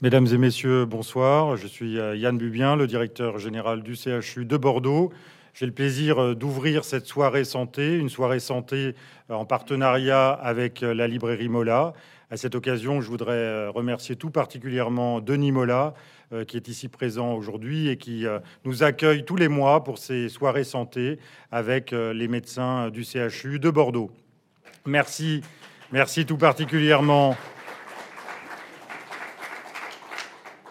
Mesdames et messieurs, bonsoir. Je suis euh, Yann Bubien, le directeur général du CHU de Bordeaux. J'ai le plaisir euh, d'ouvrir cette soirée santé, une soirée santé euh, en partenariat avec la librairie Mola. À cette occasion, je voudrais remercier tout particulièrement Denis Mola, qui est ici présent aujourd'hui et qui nous accueille tous les mois pour ces soirées santé avec les médecins du CHU de Bordeaux. Merci, merci tout particulièrement.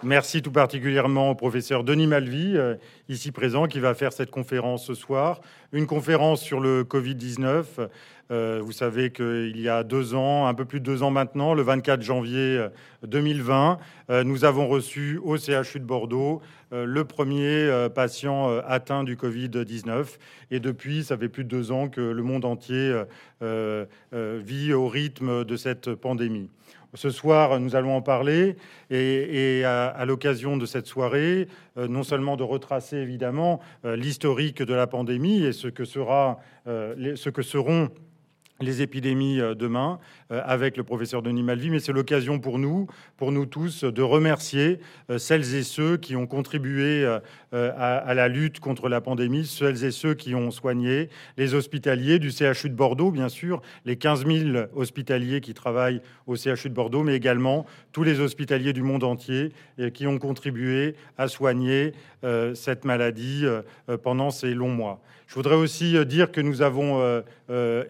Merci tout particulièrement au professeur Denis Malvy, euh, ici présent, qui va faire cette conférence ce soir. Une conférence sur le Covid-19. Euh, vous savez qu'il y a deux ans, un peu plus de deux ans maintenant, le 24 janvier 2020, euh, nous avons reçu au CHU de Bordeaux le premier patient atteint du Covid-19. Et depuis, ça fait plus de deux ans que le monde entier vit au rythme de cette pandémie. Ce soir, nous allons en parler et, à, l'occasion de cette soirée, euh, non seulement de retracer évidemment euh, l'historique de la pandémie et ce que, euh, ce que seront les épidémies euh, demain euh, avec le professeur Denis Malvy, mais c'est l'occasion pour nous, pour nous tous, de remercier euh, celles et ceux qui ont contribué à, la lutte contre la pandémie, celles et ceux qui ont soigné, les hospitaliers du CHU de Bordeaux, bien sûr, les 15 000 hospitaliers qui travaillent au CHU de Bordeaux, mais également tous les hospitaliers du monde entier qui ont contribué à soigner cette maladie pendant ces longs mois. Je voudrais aussi dire que nous avons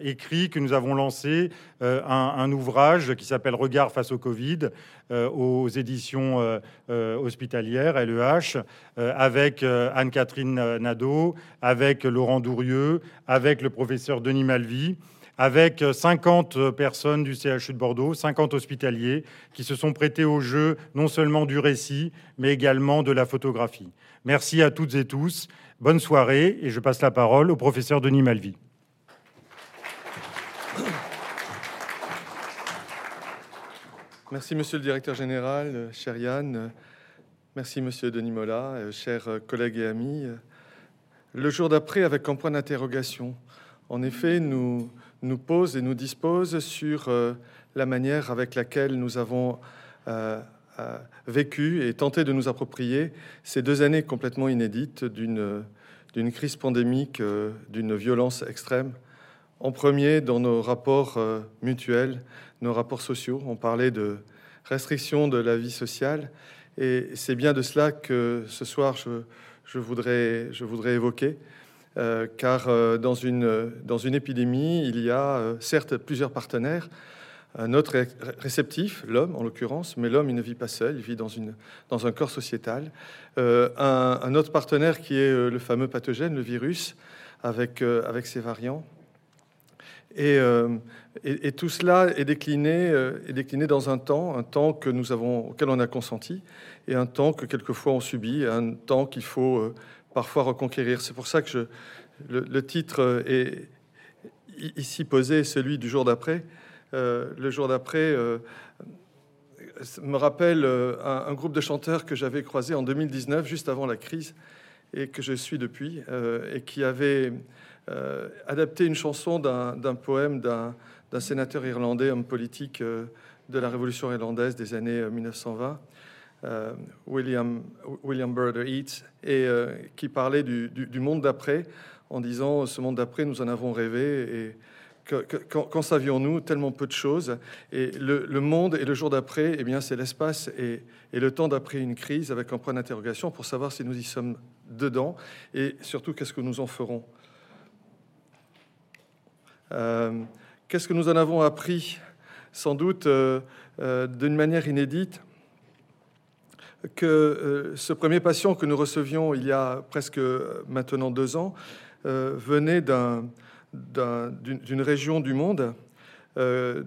écrit, nous avons lancé euh, un, ouvrage qui s'appelle Regard face au Covid euh, aux éditions euh, hospitalières LEH avec Anne-Catherine Nadeau, avec Laurent Dourieux, avec le professeur Denis Malvy avec 50 personnes du CHU de Bordeaux, 50 hospitaliers qui se sont prêtés au jeu non seulement du récit, mais également de la photographie. Merci à toutes et tous. Bonne soirée et je passe la parole au professeur Denis Malvy. Merci, monsieur le directeur général, cher Yann. Merci, monsieur Denis Mola, chers collègues et amis. Le jour d'après, avec un point d'interrogation, en effet, nous, nous pose et nous dispose sur euh, la manière avec laquelle nous avons vécu et tenté de nous approprier ces deux années complètement inédites d'une crise pandémique, d'une violence extrême. En premier, dans nos rapports mutuels, nos rapports sociaux. On parlait de restriction de la vie sociale. Et c'est bien de cela que ce soir, je, voudrais, je voudrais évoquer. Euh, car euh, dans, une, dans une épidémie, il y a euh, certes plusieurs partenaires. Un autre réceptif, l'homme en l'occurrence, mais l'homme, il ne vit pas seul, il vit dans, une, dans un corps sociétal. Un, autre partenaire qui est le fameux pathogène, le virus, avec, avec ses variants. Euh, et, et, tout cela est décliné, est décliné dans un temps, un temps que nous avons, auquel on a consenti, et un temps que quelquefois on subit, un temps qu'il faut parfois reconquérir. C'est pour ça que le, titre est ici posé, celui du jour d'après. le jour d'après me rappelle un, groupe de chanteurs que j'avais croisé en 2019, juste avant la crise, et que je suis depuis, et qui avait euh, adapter une chanson d'un poème d'un sénateur irlandais, homme politique euh, de la Révolution irlandaise des années 1920, euh, William, William Burder Yeats, et qui parlait du, monde d'après en disant ce monde d'après, nous en avons rêvé et qu'en savions-nous tellement peu de choses? Et le, monde et le jour d'après, eh bien, c'est l'espace et, et, le temps d'après une crise avec un point d'interrogation pour savoir si nous y sommes dedans et surtout qu'est-ce que nous en ferons? Euh, qu'est-ce que nous en avons appris? Sans doute euh, euh, d'une manière inédite que ce premier patient que nous recevions il y a presque maintenant deux ans venait d'une région du monde de,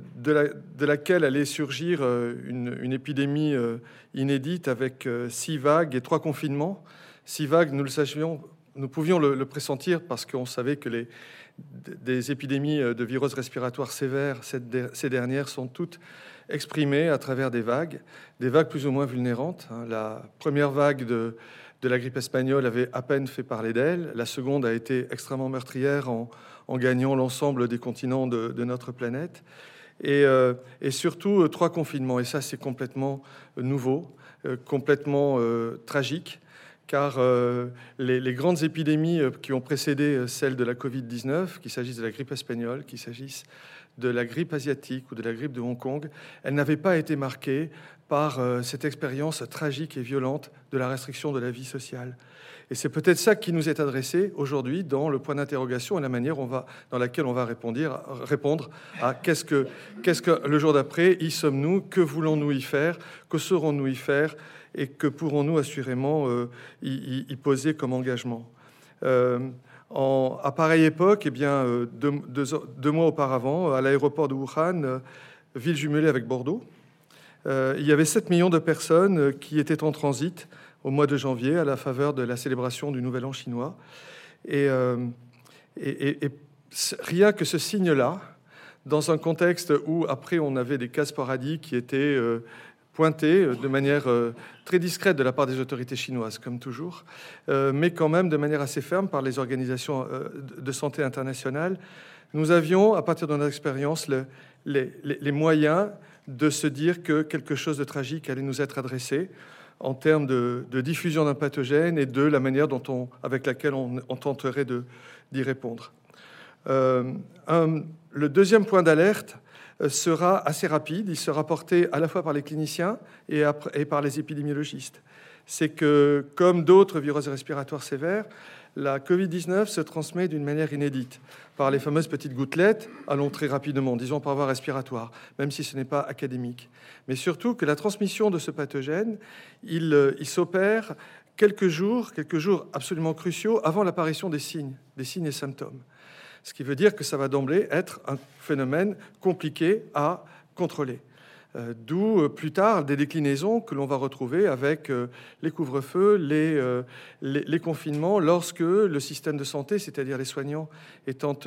laquelle allait surgir une, épidémie inédite avec six vagues et trois confinements. Six vagues, nous le savions, nous pouvions le pressentir parce qu'on savait que les, des épidémies euh, de virus respiratoires sévères, ces dernières sont toutes exprimées à travers des vagues, des vagues plus ou moins vulnérantes. Hein. La première vague de, la grippe espagnole avait à peine fait parler d'elle. La seconde a été extrêmement meurtrière en, gagnant l'ensemble des continents de, notre planète. et, et surtout trois confinements. Et ça, c'est complètement nouveau, complètement tragique car les, grandes épidémies qui ont précédé celle de la Covid-19, qu'il s'agisse de la grippe espagnole, qu'il s'agisse de la grippe asiatique ou de la grippe de Hong Kong, elles n'avaient pas été marquées par euh, cette expérience tragique et violente de la restriction de la vie sociale. Et c'est peut-être ça qui nous est adressé aujourd'hui dans le point d'interrogation et la manière dans laquelle on va répondre, à qu'est-ce que, qu'est-ce que le jour d'après, y sommes-nous, que voulons-nous y faire, que saurons-nous y faire et que pourrons-nous assurément euh, y, poser comme engagement. Euh, à pareille époque, eh bien, deux, deux, mois auparavant, à l'aéroport de Wuhan, ville jumelée avec Bordeaux, euh, il y avait 7 millions de personnes euh, qui étaient en transit au mois de janvier à la faveur de la célébration du Nouvel An chinois. Et, euh, rien que ce signe-là, dans un contexte où après on avait des cas sporadiques qui étaient pointés de manière très discrète de la part des autorités chinoises, comme toujours, mais quand même de manière assez ferme par les organisations de santé internationales, nous avions, à partir de notre expérience, les moyens de se dire que quelque chose de tragique allait nous être adressé en termes de, diffusion d'un pathogène et de la manière dont on, avec laquelle on, tenterait d'y répondre. Euh, le deuxième point d'alerte euh, sera assez rapide. Il sera porté à la fois par les cliniciens et, et par les épidémiologistes. C'est que, comme d'autres virus respiratoires sévères, la Covid-19 se transmet d'une manière inédite par les fameuses petites gouttelettes, allons très rapidement, disons par voie respiratoire, même si ce n'est pas académique. Mais surtout que la transmission de ce pathogène, il, euh, il s'opère quelques jours, quelques jours absolument cruciaux avant l'apparition des signes, des signes et symptômes. Ce qui veut dire que ça va d'emblée être un phénomène compliqué à contrôler. Euh, d'où euh, plus tard des déclinaisons que l'on va retrouver avec euh, les couvre-feux, les, les, confinements, lorsque le système de santé, c'est-à-dire les soignants, étant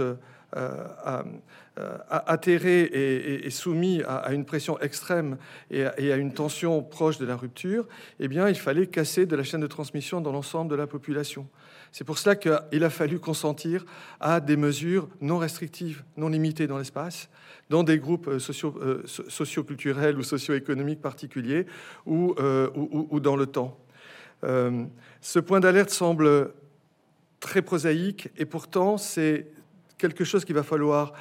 atterrés et, soumis à, une pression extrême et à, une tension proche de la rupture, eh bien, il fallait casser de la chaîne de transmission dans l'ensemble de la population. C'est pour cela qu'il a fallu consentir à des mesures non restrictives, non limitées dans l'espace, dans des groupes euh, euh, socioculturels ou socio-économiques particuliers ou, euh, ou, dans le temps. ce point d'alerte semble très prosaïque et pourtant c'est quelque chose qu'il va falloir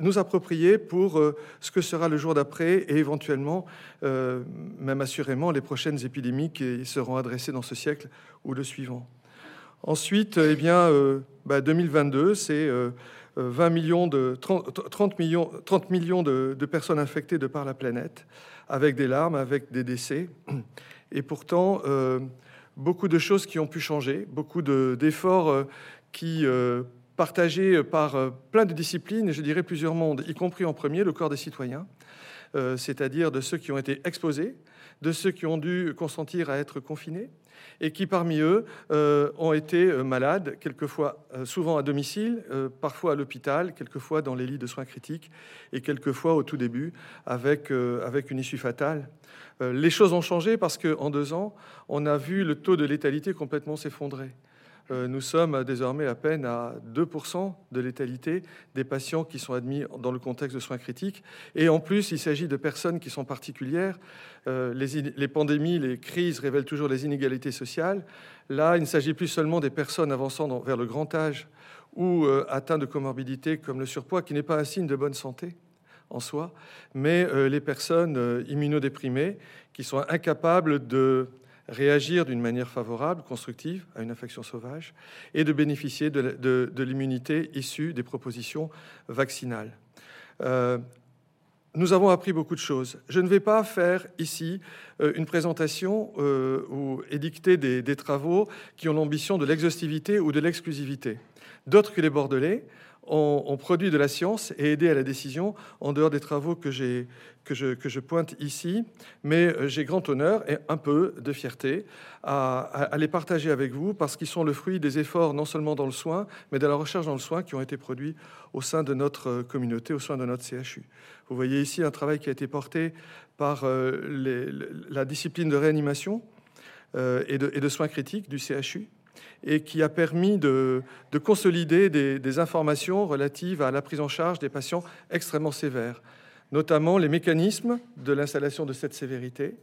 nous approprier pour ce que sera le jour d'après et éventuellement, même assurément, les prochaines épidémies qui seront adressées dans ce siècle ou le suivant. Ensuite, eh bien, 2022, bah, c'est 20 millions de, 30, millions, 30 millions de, personnes infectées de par la planète, avec des larmes, avec des décès. Et pourtant, euh, beaucoup de choses qui ont pu changer, beaucoup d'efforts euh, qui, euh, partagés par plein de disciplines, je dirais plusieurs mondes, y compris en premier le corps des citoyens, c'est-à-dire de ceux qui ont été exposés, de ceux qui ont dû consentir à être confinés, et qui parmi eux euh, ont été euh, malades, quelquefois, euh, souvent à domicile, parfois à l'hôpital, quelquefois dans les lits de soins critiques, et quelquefois au tout début avec, avec une issue fatale. les choses ont changé parce qu'en deux ans, on a vu le taux de létalité complètement s'effondrer. Euh, nous sommes désormais à peine à 2% de létalité des patients qui sont admis dans le contexte de soins critiques. Et en plus, il s'agit de personnes qui sont particulières. Euh, les, pandémies, les crises révèlent toujours les inégalités sociales. Là, il ne s'agit plus seulement des personnes avançant vers le grand âge ou euh, atteintes de comorbidités comme le surpoids, qui n'est pas un signe de bonne santé en soi, mais les personnes immunodéprimées qui sont incapables de réagir d'une manière favorable, constructive à une infection sauvage et de bénéficier de, l'immunité issue des propositions vaccinales. Euh, nous avons appris beaucoup de choses. Je ne vais pas faire ici euh, une présentation euh, ou édicter des, des travaux qui ont l'ambition de l'exhaustivité ou de l'exclusivité. D'autres que les Bordelais ont, produit de la science et aidé à la décision en dehors des travaux que, que, je, que je pointe ici. Mais euh, j'ai grand honneur et un peu de fierté à, les partager avec vous parce qu'ils sont le fruit des efforts non seulement dans le soin, mais de la recherche dans le soin qui ont été produits au sein de notre euh, communauté, au sein de notre CHU. Vous voyez ici un travail qui a été porté par euh, la discipline de réanimation et de soins critiques du CHU et qui a permis de, consolider des, informations relatives à la prise en charge des patients extrêmement sévères. notamment les mécanismes de l'installation de cette sévérité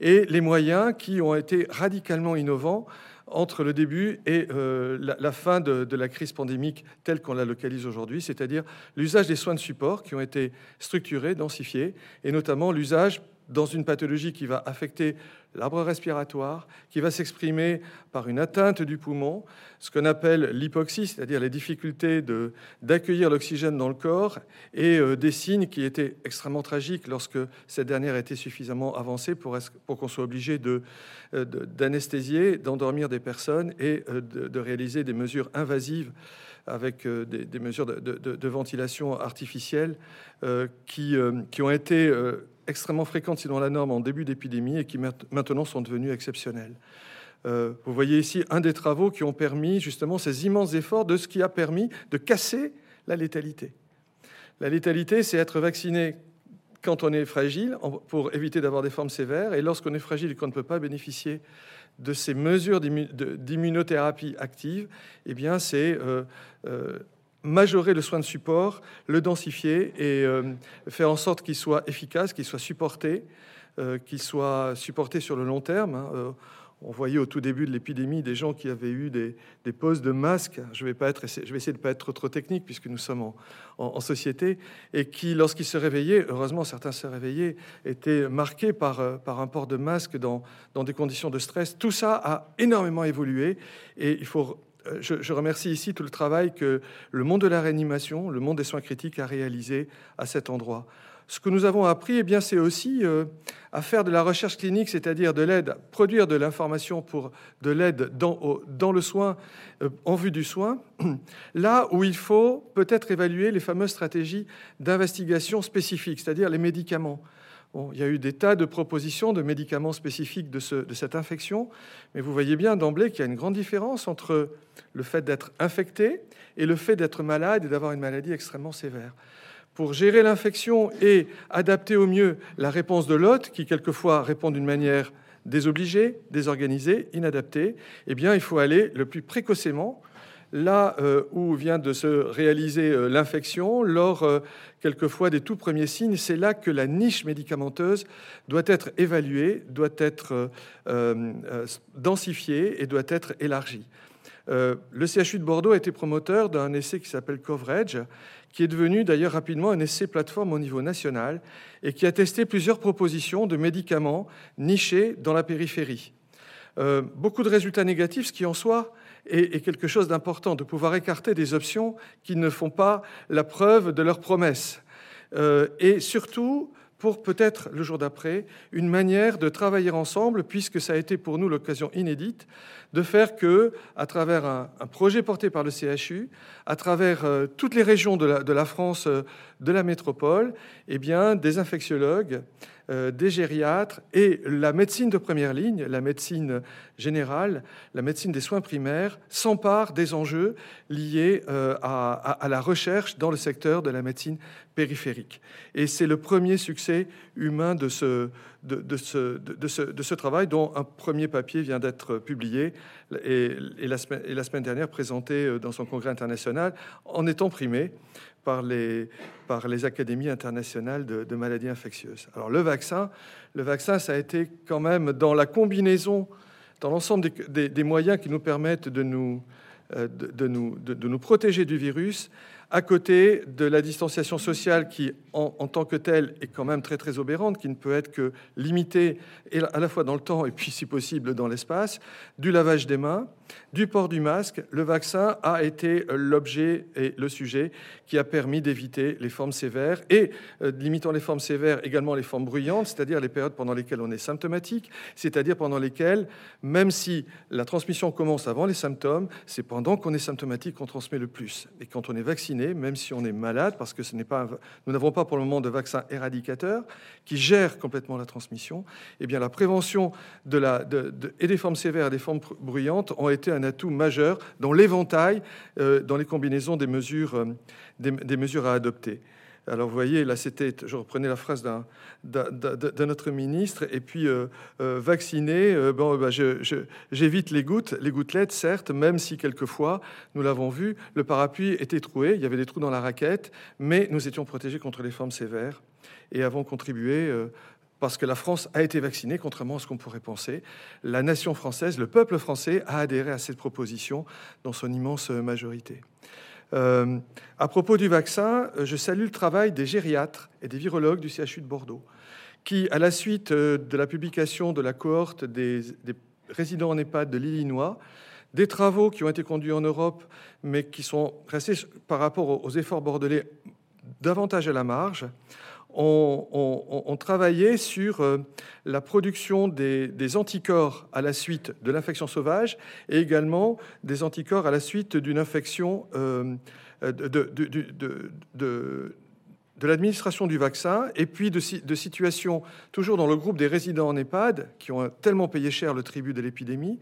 et les moyens qui ont été radicalement innovants entre le début et euh, la, fin de, de, la crise pandémique telle qu'on la localise aujourd'hui, c'est-à-dire l'usage des soins de support qui ont été structurés, densifiés, et notamment l'usage dans une pathologie qui va affecter l'arbre respiratoire, qui va s'exprimer par une atteinte du poumon, ce qu'on appelle l'hypoxie, c'est-à-dire les difficultés d'accueillir l'oxygène dans le corps, et euh, des signes qui étaient extrêmement tragiques lorsque cette dernière était suffisamment avancée pour, qu'on soit obligé euh, d'anesthésier, de, d'endormir des personnes et euh, de, de, réaliser des mesures invasives avec des, mesures de, ventilation artificielle qui, qui, ont été extrêmement fréquentes, sinon la norme, en début d'épidémie et qui maintenant sont devenues exceptionnelles. Euh, vous voyez ici un des travaux qui ont permis justement ces immenses efforts de ce qui a permis de casser la létalité. La létalité, c'est être vacciné quand on est fragile pour éviter d'avoir des formes sévères et lorsqu'on est fragile et qu'on ne peut pas bénéficier de ces mesures d'immunothérapie active, eh bien c'est euh, euh, majorer le soin de support, le densifier et euh, faire en sorte qu'il soit efficace, qu'il soit supporté, euh, qu'il soit supporté sur le long terme. Hein. Euh, on voyait au tout début de l'épidémie des gens qui avaient eu des, des poses de masques. Je vais, pas être, je vais essayer de ne pas être trop, technique puisque nous sommes en, société. Et qui, lorsqu'ils se réveillaient, heureusement certains se réveillaient, étaient marqués par, par un port de masque dans, dans des conditions de stress. Tout ça a énormément évolué et il faut euh, je, remercie ici tout le travail que le monde de la réanimation, le monde des soins critiques a réalisé à cet endroit. Ce que nous avons appris, eh bien, c'est aussi euh, à faire de la recherche clinique, c'est-à-dire de l'aide, produire de l'information pour de l'aide dans, le soin, euh, en vue du soin, là où il faut peut-être évaluer les fameuses stratégies d'investigation spécifiques, c'est-à-dire les médicaments il y a eu des tas de propositions de médicaments spécifiques de, cette infection, mais vous voyez bien d'emblée qu'il y a une grande différence entre le fait d'être infecté et le fait d'être malade et d'avoir une maladie extrêmement sévère. Pour gérer l'infection et adapter au mieux la réponse de l'hôte, qui quelquefois répond d'une manière désobligée, désorganisée, inadaptée, eh bien, il faut aller le plus précocement là euh, où vient de se réaliser euh, l'infection, lors euh, quelquefois des tout premiers signes, c'est là que la niche médicamenteuse doit être évaluée, doit être densifiée et doit être élargie. le CHU de Bordeaux a été promoteur d'un essai qui s'appelle Coverage, qui est devenu d'ailleurs rapidement un essai plateforme au niveau national et qui a testé plusieurs propositions de médicaments nichés dans la périphérie. beaucoup de résultats négatifs, ce qui en soi est, quelque chose d'important, de pouvoir écarter des options qui ne font pas la preuve de leurs promesses. Euh, et surtout, pour peut-être le jour d'après, une manière de travailler ensemble, puisque ça a été pour nous l'occasion inédite de faire que, à travers un, projet porté par le CHU, à travers euh, toutes les régions de la, France, euh, de la métropole, eh bien, des infectiologues, des gériatres et la médecine de première ligne, la médecine générale, la médecine des soins primaires, s'emparent des enjeux liés euh, à, la recherche dans le secteur de la médecine périphérique. Et c'est le premier succès humain de ce, de, ce, de, ce, de ce, travail, dont un premier papier vient d'être publié et, la semaine, et, la semaine, dernière présenté euh, dans son congrès international, en étant primé par les, par les académies internationales de, maladies infectieuses. Alors le vaccin, le vaccin, ça a été quand même dans la combinaison, dans l'ensemble des, moyens qui nous permettent de nous, euh, de, nous, de, nous protéger du virus, à côté de la distanciation sociale qui, en, tant que telle, est quand même très très obérante, qui ne peut être que limitée à la fois dans le temps et puis, si possible, dans l'espace, du lavage des mains, du port du masque, le vaccin a été l'objet et le sujet qui a permis d'éviter les formes sévères et, euh, limitant les formes sévères, également les formes bruyantes, c'est-à-dire les périodes pendant lesquelles on est symptomatique, c'est-à-dire pendant lesquelles, même si la transmission commence avant les symptômes, c'est pendant qu'on est symptomatique qu'on transmet le plus. Et quand on est vacciné, même si on est malade, parce que ce n'est pas, nous n'avons pas pour le moment de vaccin éradicateur qui gère complètement la transmission, eh bien la prévention et des formes sévères et des formes bruyantes ont été un atout majeur dans l'éventail, euh, dans les combinaisons des mesures, euh, des, mesures à adopter. Alors vous voyez, là c'était, je reprenais la phrase d'un, d'un, autre ministre, et puis euh, euh, vacciner, euh, bon, bah, j'évite les gouttes, les gouttelettes, certes, même si quelquefois, nous l'avons vu, le parapluie était troué, il y avait des trous dans la raquette, mais nous étions protégés contre les formes sévères et avons contribué parce que la France a été vaccinée, contrairement à ce qu'on pourrait penser. La nation française, le peuple français a adhéré à cette proposition dans son immense majorité. Euh, à propos du vaccin, euh, je salue le travail des gériatres et des virologues du CHU de Bordeaux, qui, à la suite euh, de la publication de la cohorte des, résidents en EHPAD de l'Illinois, des travaux qui ont été conduits en Europe, mais qui sont restés par rapport aux efforts bordelais davantage à la marge, ont, travaillé sur euh, la production des, anticorps à la suite de l'infection sauvage et également des anticorps à la suite d'une infection euh, de, de, l'administration du vaccin et puis de, situations toujours dans le groupe des résidents en EHPAD qui ont tellement payé cher le tribut de l'épidémie,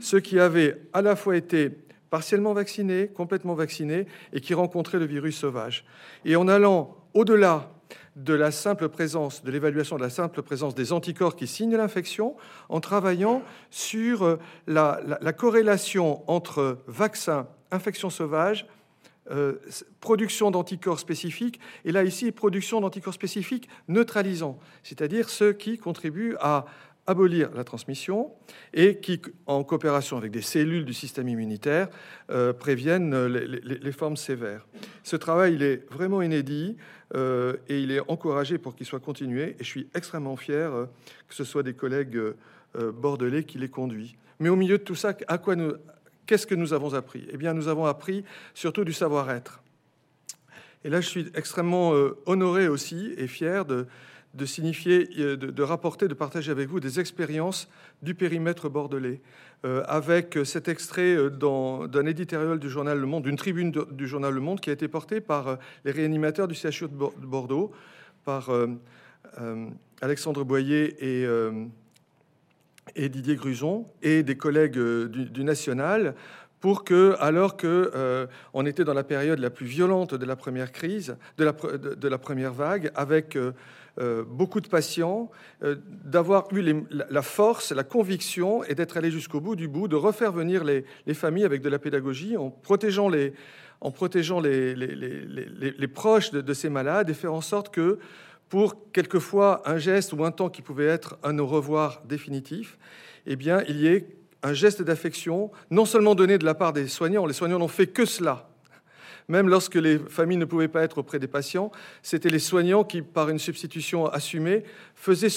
ceux qui avaient à la fois été partiellement vaccinés, complètement vaccinés et qui rencontraient le virus sauvage. Et en allant au-delà de la simple présence, de l'évaluation de la simple présence des anticorps qui signent l'infection, en travaillant sur euh, la, corrélation entre vaccin, infection sauvage, euh, production d'anticorps spécifiques, et là ici, production d'anticorps spécifiques neutralisants, c'est-à-dire ceux qui contribuent à abolir la transmission et qui, en coopération avec des cellules du système immunitaire, euh, préviennent les, formes sévères. Ce travail il est vraiment inédit euh, et il est encouragé pour qu'il soit continué. Et je suis extrêmement fier euh, que ce soit des collègues bordelais qui les conduisent. Mais au milieu de tout ça, à quoi nous, qu'est-ce que nous avons appris? Eh bien, nous avons appris surtout du savoir-être. Et là, je suis extrêmement honoré aussi et fier de de signifier, euh, de, rapporter, de partager avec vous des expériences du périmètre bordelais, euh, avec cet extrait euh, d'un éditorial du journal Le Monde, d'une tribune du journal Le Monde qui a été portée par les réanimateurs du CHU de Bordeaux, par Alexandre Boyer et, Didier Gruson, et des collègues du, National, pour que, alors que on était dans la période la plus violente de la première crise, de la, première vague, avec euh, beaucoup de patients, euh, d'avoir eu la force, la conviction et d'être allé jusqu'au bout du bout, de refaire venir les, familles avec de la pédagogie en protégeant les, en protégeant les, les proches de, ces malades et faire en sorte que pour quelquefois un geste ou un temps qui pouvait être un au revoir définitif, eh bien, il y ait un geste d'affection, non seulement donné de la part des soignants, les soignants n'ont fait que cela, même lorsque les familles ne pouvaient pas être auprès des patients, c'était les soignants qui, par une substitution assumée, faisaient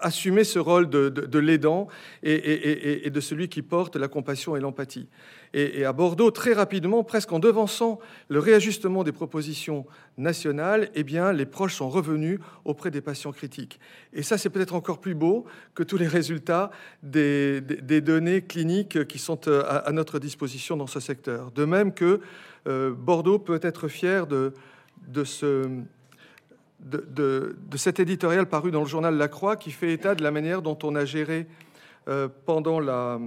assumer ce rôle de, l'aidant et, de celui qui porte la compassion et l'empathie. Et, à Bordeaux, très rapidement, presque en devançant le réajustement des propositions nationales, eh bien, les proches sont revenus auprès des patients critiques. Et ça, c'est peut-être encore plus beau que tous les résultats des, données cliniques qui sont euh, à, notre disposition dans ce secteur. De même que Bordeaux peut être fier de, de ce de, cet éditorial paru dans le journal La Croix qui fait état de la manière dont on a géré euh, pendant la,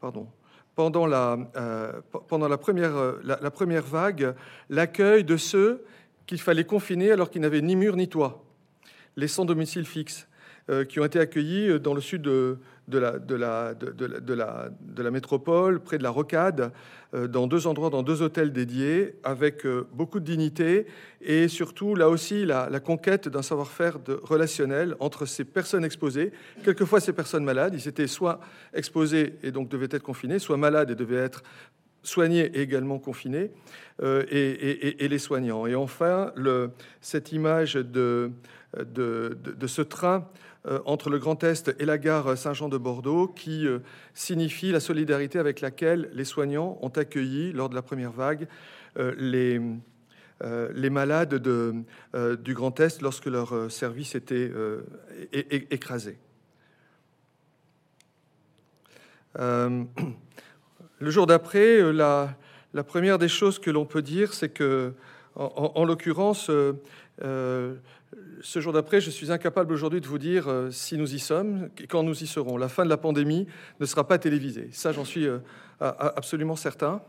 pardon, pendant la, euh, pendant la, première, euh, la, première vague l'accueil de ceux qu'il fallait confiner alors qu'ils n'avaient ni mur ni toit, les sans domicile fixe, euh, qui ont été accueillis dans le sud de, de, la, métropole, près de la Rocade, dans deux endroits, dans deux hôtels dédiés, avec beaucoup de dignité et surtout, là aussi, la, conquête d'un savoir-faire relationnel entre ces personnes exposées, quelquefois ces personnes malades. Ils étaient soit exposés et donc devaient être confinés, soit malades et devaient être soignés et également confinés, euh, et, les soignants. Et enfin, cette image de, ce train euh, entre le Grand Est et la gare Saint-Jean de Bordeaux, qui euh, signifie la solidarité avec laquelle les soignants ont accueilli, lors de la première vague, les, les malades de, du Grand Est lorsque leur service était écrasé. Le jour d'après, euh, la, première des choses que l'on peut dire, c'est que, en, l'occurrence, euh, euh, ce jour d'après, je suis incapable aujourd'hui de vous dire si nous y sommes quand nous y serons. La fin de la pandémie ne sera pas télévisée. Ça, j'en suis absolument certain.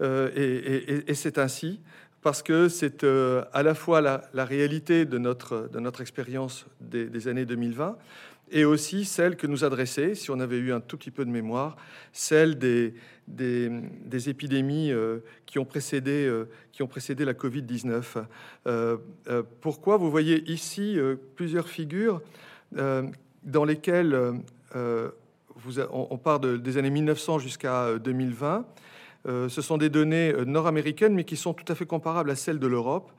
et c'est ainsi parce que c'est à la fois la, réalité de notre, de notre expérience des, des, années 2020 et aussi celle que nous adressait, si on avait eu un tout petit peu de mémoire, celle des, des, épidémies euh, qui, ont précédé, euh, qui ont précédé la Covid-19. Euh, pourquoi Vous voyez ici plusieurs figures dans lesquelles vous, on, part des années 1900 jusqu'à 2020. ce sont des données nord-américaines, mais qui sont tout à fait comparables à celles de l'Europe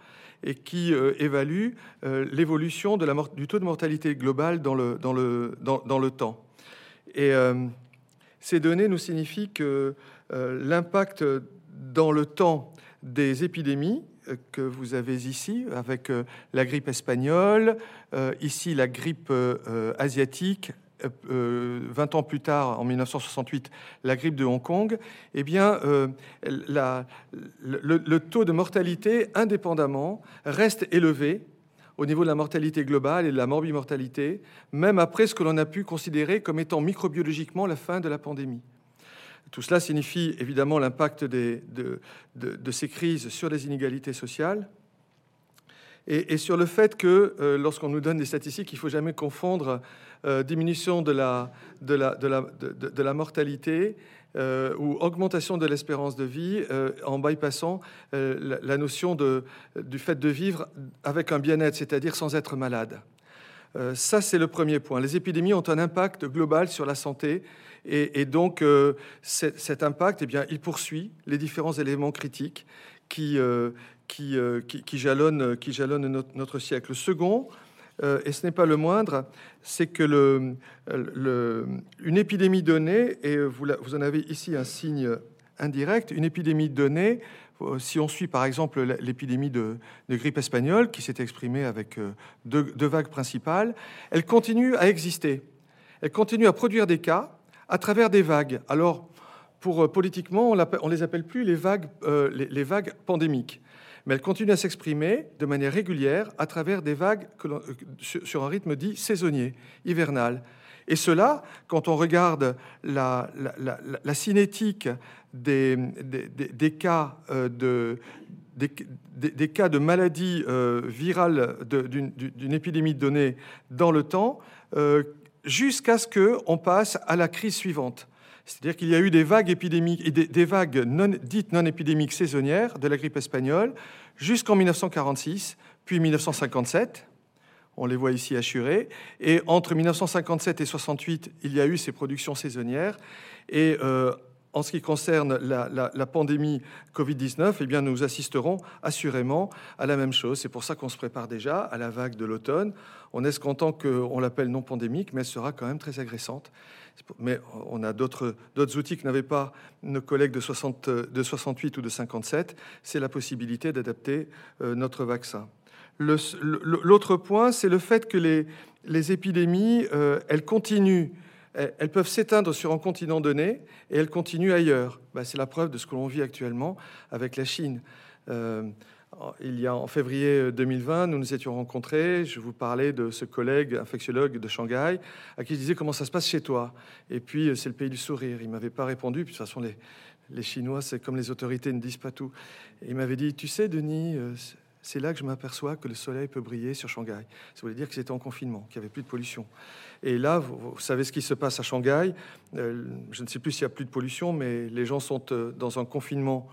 et qui évaluent l'évolution du taux de mortalité globale dans le, temps. Et ces données nous signifient que euh, l'impact dans le temps des épidémies euh, que vous avez ici, avec euh, la grippe espagnole, ici la grippe asiatique, 20 ans plus tard, en 1968, la grippe de Hong Kong, eh bien, le, le, taux de mortalité, indépendamment, reste élevé au niveau de la mortalité globale et de la morbimortalité, même après ce que l'on a pu considérer comme étant microbiologiquement la fin de la pandémie. Tout cela signifie évidemment l'impact de, ces crises sur les inégalités sociales et, sur le fait que euh, lorsqu'on nous donne des statistiques, il ne faut jamais confondre euh, diminution de la, de la, de la mortalité euh, ou augmentation de l'espérance de vie en bypassant la, notion de, du fait de vivre avec un bien-être, c'est-à-dire sans être malade. ça, c'est le premier point. Les épidémies ont un impact global sur la santé et, donc cet impact, eh bien, il poursuit les différents éléments critiques qui, qui, qui, qui jalonnent notre, notre siècle. Le second, euh, et ce n'est pas le moindre, c'est que une épidémie donnée, et vous, en avez ici un signe indirect, une épidémie donnée, euh, si on suit par exemple l'épidémie de, grippe espagnole, qui s'est exprimée avec euh, deux, vagues principales, elle continue à exister. Elle continue à produire des cas à travers des vagues. Alors, politiquement, on ne les appelle plus les vagues pandémiques mais elle continue à s'exprimer de manière régulière à travers des vagues euh, sur un rythme dit saisonnier, hivernal. Et cela, quand on regarde la, cinétique des, cas de, des, cas de maladie euh, virale d'une épidémie donnée dans le temps, euh, jusqu'à ce qu'on passe à la crise suivante. C'est-à-dire qu'il y a eu des vagues non, dites non épidémiques saisonnières de la grippe espagnole jusqu'en 1946, puis 1957. On les voit ici assurés. Et entre 1957 et 68, il y a eu ces productions saisonnières. Et euh, en ce qui concerne la, pandémie Covid-19, eh bien, nous assisterons assurément à la même chose. C'est pour ça qu'on se prépare déjà à la vague de l'automne. On est content qu'on l'appelle non pandémique, mais elle sera quand même très agressante. Mais on a d'autres outils que n'avaient pas nos collègues de, 60, de 68 ou de 57. C'est la possibilité d'adapter euh, notre vaccin. L'autre point, c'est le fait que les, les épidémies, euh, elles continuent elles peuvent s'éteindre sur un continent donné et elles continuent ailleurs. Bah, c'est la preuve de ce que l'on vit actuellement avec la Chine. Euh, il y a en février 2020, nous nous étions rencontrés. Je vous parlais de ce collègue infectiologue de Shanghai à qui je disais comment ça se passe chez toi? Et puis c'est le pays du sourire. Il m'avait pas répondu. Puis de toute façon, les, Chinois, c'est comme les autorités ne disent pas tout. il m'avait dit, tu sais, Denis, euh, c'est là que je m'aperçois que le soleil peut briller sur Shanghai. Ça voulait dire que c'était en confinement, qu'il n'y avait plus de pollution. Et là, vous, savez ce qui se passe à Shanghai? Euh, je ne sais plus s'il y a plus de pollution, mais les gens sont euh, dans un confinement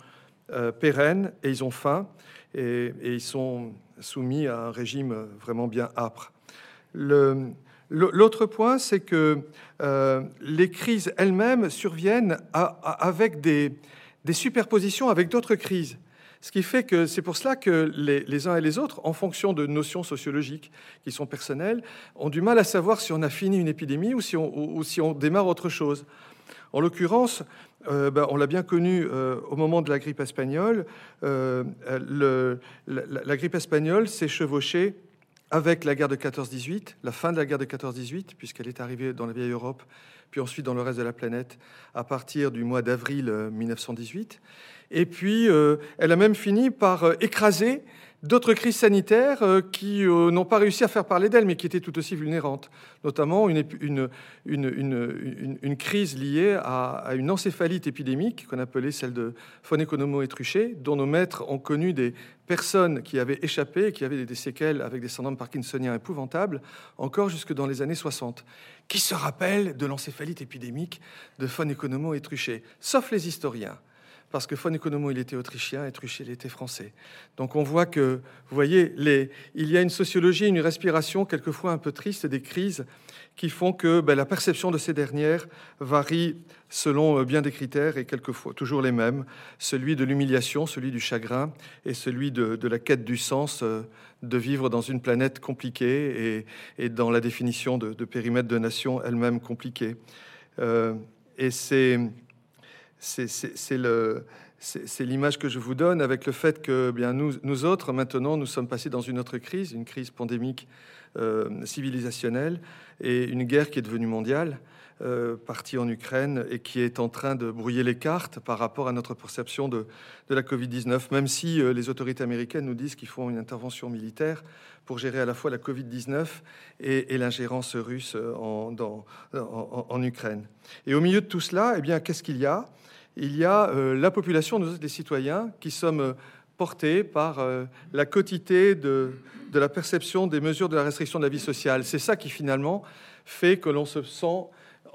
pérenne et ils ont faim et, ils sont soumis à un régime vraiment bien âpre. L'autre point, c'est que euh, les crises elles-mêmes surviennent avec des, superpositions avec d'autres crises. Ce qui fait que c'est pour cela que les, uns et les autres, en fonction de notions sociologiques qui sont personnelles, ont du mal à savoir si on a fini une épidémie ou si on démarre autre chose. En l'occurrence, euh, ben, on l'a bien connu euh, au moment de la grippe espagnole. Euh, la, grippe espagnole s'est chevauchée avec la guerre de 14-18, la fin de la guerre de 14-18, puisqu'elle est arrivée dans la vieille Europe, puis ensuite dans le reste de la planète à partir du mois d'avril 1918. Et puis, elle a même fini par écraser d'autres crises sanitaires euh, qui euh, n'ont pas réussi à faire parler d'elles, mais qui étaient tout aussi vulnérantes, notamment une, crise liée à, une encéphalite épidémique qu'on appelait celle de von Economo et Truchet, dont nos maîtres ont connu des personnes qui avaient échappé, qui avaient des séquelles avec des syndromes parkinsoniens épouvantables, encore jusque dans les années 60. Qui se rappelle de l'encéphalite épidémique de von Economo et Truchet? Sauf les historiens parce que von Economo, il était autrichien et Truchet, il était français. Donc on voit que, vous voyez, les, il y a une sociologie, une respiration quelquefois un peu triste des crises qui font que ben, la perception de ces dernières varie selon euh, bien des critères et quelquefois toujours les mêmes, celui de l'humiliation, celui du chagrin et celui de, la quête du sens euh, de vivre dans une planète compliquée et, dans la définition de, périmètre de nation elle-même compliquée. Euh, et c'est c'est l'image que je vous donne avec le fait que bien nous, autres, maintenant, nous sommes passés dans une autre crise, une crise pandémique euh, civilisationnelle et une guerre qui est devenue mondiale, euh, partie en Ukraine et qui est en train de brouiller les cartes par rapport à notre perception de, la Covid-19, même si euh, les autorités américaines nous disent qu'ils font une intervention militaire pour gérer à la fois la Covid-19 et, l'ingérence russe en, en, Ukraine. Et au milieu de tout cela, eh qu'est-ce qu'il y a? Il y a euh, la population, nous les citoyens, qui sommes euh, portés par euh, la quotité de, la perception des mesures de la restriction de la vie sociale. C'est ça qui finalement fait que l'on se sent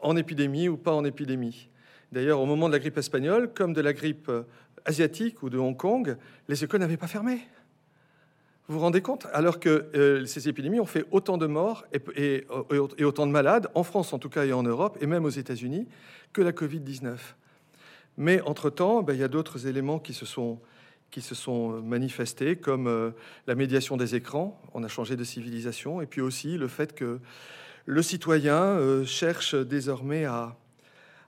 en épidémie ou pas en épidémie. D'ailleurs, au moment de la grippe espagnole, comme de la grippe asiatique ou de Hong Kong, les écoles n'avaient pas fermé. Vous vous rendez compte? Alors que ces épidémies ont fait autant de morts et, autant de malades, en France en tout cas et en Europe, et même aux États-Unis, que la Covid-19. Mais entre-temps, ben, il y a d'autres éléments qui se sont, sont manifestés, comme euh, la médiation des écrans. On a changé de civilisation. Et puis aussi le fait que le citoyen euh, cherche désormais à,